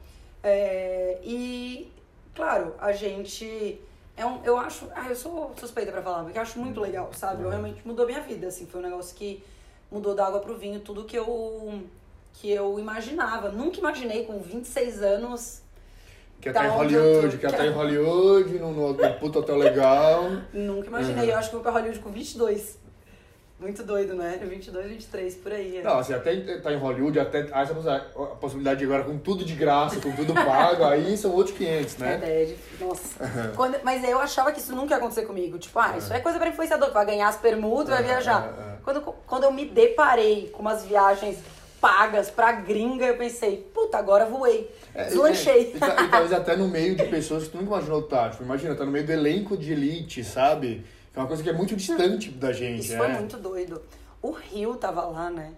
Speaker 1: É, e, claro, a gente. É um, eu acho. Ah, eu sou suspeita pra falar, porque eu acho muito legal, sabe? Eu realmente mudou minha vida, assim. Foi um negócio que mudou da água pro vinho, tudo que eu, que eu imaginava. Nunca imaginei com 26 anos.
Speaker 2: Quer
Speaker 1: Da
Speaker 2: estar em
Speaker 1: eu tô?
Speaker 2: Hollywood, quer estar em Hollywood, num, puto hotel legal.
Speaker 1: Nunca imaginei. Eu acho que vou pra Hollywood com 22. Muito doido, né? 22, 23, por aí. é.
Speaker 2: Não, assim, até tá em Hollywood, até essa possi- a possibilidade de agora com tudo de graça, com tudo pago, aí são outros 500,
Speaker 1: É
Speaker 2: né?
Speaker 1: ideia de... Nossa. Quando- Mas eu achava que isso nunca ia acontecer comigo. Tipo, ah, isso é coisa pra influenciador, vai ganhar as permutas, vai
Speaker 2: É,
Speaker 1: viajar.
Speaker 2: é, é.
Speaker 1: Quando, quando eu me deparei com umas viagens pagas pra gringa, eu pensei, puta, agora voei.
Speaker 2: É,
Speaker 1: Deslanchei.
Speaker 2: E, e, e, e talvez até no meio de pessoas que tu nunca imaginou estar. Tipo, imagina, tá no meio do elenco de elite, sabe? É uma coisa que é muito distante da gente,
Speaker 1: Isso
Speaker 2: né?
Speaker 1: foi muito doido. O Rio tava lá, né?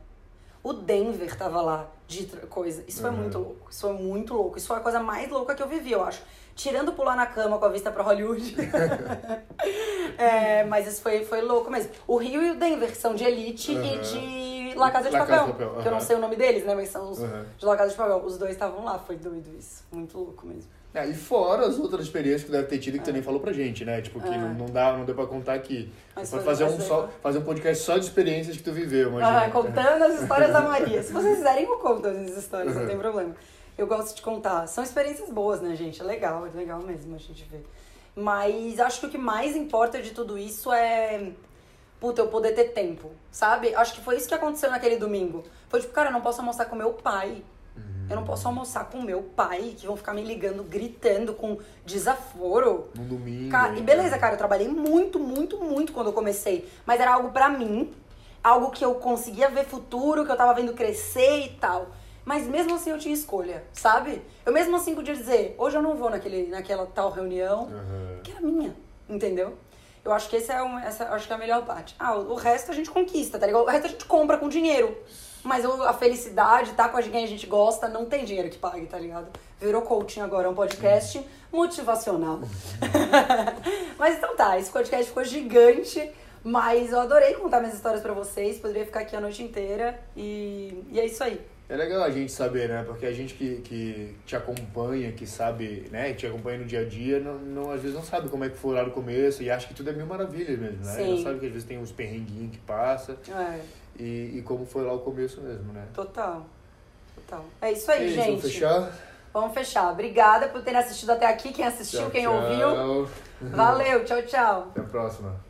Speaker 1: O Denver tava lá de coisa. Isso foi
Speaker 2: Uhum.
Speaker 1: muito louco. Isso foi muito louco. Isso foi a coisa mais louca que eu vivi, eu acho. Tirando pular na cama com a vista pra Hollywood. É, mas isso foi, foi louco mesmo. O Rio e o Denver, que são de elite
Speaker 2: Uhum.
Speaker 1: e de La Casa de
Speaker 2: La
Speaker 1: Papel.
Speaker 2: Casa de Papel,
Speaker 1: Que eu não
Speaker 2: uhum.
Speaker 1: sei o nome deles, né? Mas são os
Speaker 2: Uhum.
Speaker 1: de La Casa de Papel. Os dois estavam lá. Foi doido isso. Muito louco mesmo.
Speaker 2: É, e fora as outras experiências que deve ter tido que tu nem falou pra gente, né? Tipo, que
Speaker 1: É.
Speaker 2: não, não dá, não deu pra contar aqui.
Speaker 1: Mas
Speaker 2: Pode fazer um, só, fazer um podcast só de experiências que tu viveu, imagina.
Speaker 1: Ah, contando as histórias da Maria. Se vocês quiserem, eu conto as histórias, não
Speaker 2: Uhum.
Speaker 1: tem problema. Eu gosto de contar. São experiências boas, né, gente? É legal, é legal mesmo a gente ver. Mas acho que o que mais importa de tudo isso é. Puta, eu poder ter tempo, sabe? Acho que foi isso que aconteceu naquele domingo. Foi tipo, cara, eu não posso almoçar com meu pai. Eu não posso almoçar com meu pai, que vão ficar me ligando, gritando com desaforo.
Speaker 2: Num domingo.
Speaker 1: Cara, e beleza, cara, eu trabalhei muito, muito, muito quando eu comecei. Mas era algo pra mim, algo que eu conseguia ver futuro, que eu tava vendo crescer e tal. Mas mesmo assim eu tinha escolha, sabe? Eu mesmo assim podia dizer, hoje eu não vou naquele, naquela tal reunião,
Speaker 2: Aham.
Speaker 1: que era minha, entendeu? Eu acho que esse é um, essa acho que é a melhor parte. Ah, o, resto a gente conquista, tá ligado? O resto a gente compra com dinheiro. Mas a felicidade, tá com quem a gente gosta, não tem dinheiro que pague, tá ligado? Virou coaching agora, é um podcast motivacional. mas então tá, esse podcast ficou gigante, mas eu adorei contar minhas histórias pra vocês, poderia ficar aqui a noite inteira e, e é isso aí.
Speaker 2: É legal a gente saber, né? Porque a gente que, que te acompanha, que sabe, né? Que te acompanha no dia a dia, não, não, às vezes não sabe como é que foi lá no começo e acha que tudo é mil maravilhas mesmo, né?
Speaker 1: Sim.
Speaker 2: Não sabe que às vezes tem uns perrenguinhos que passa
Speaker 1: É,
Speaker 2: e, e como foi lá o começo mesmo, né?
Speaker 1: total. Total. É isso aí,
Speaker 2: É isso,
Speaker 1: gente.
Speaker 2: Vamos fechar?
Speaker 1: Vamos fechar. Obrigada por terem assistido até aqui, quem assistiu,
Speaker 2: Tchau,
Speaker 1: quem
Speaker 2: tchau.
Speaker 1: ouviu. Valeu, tchau, tchau.
Speaker 2: Até a próxima.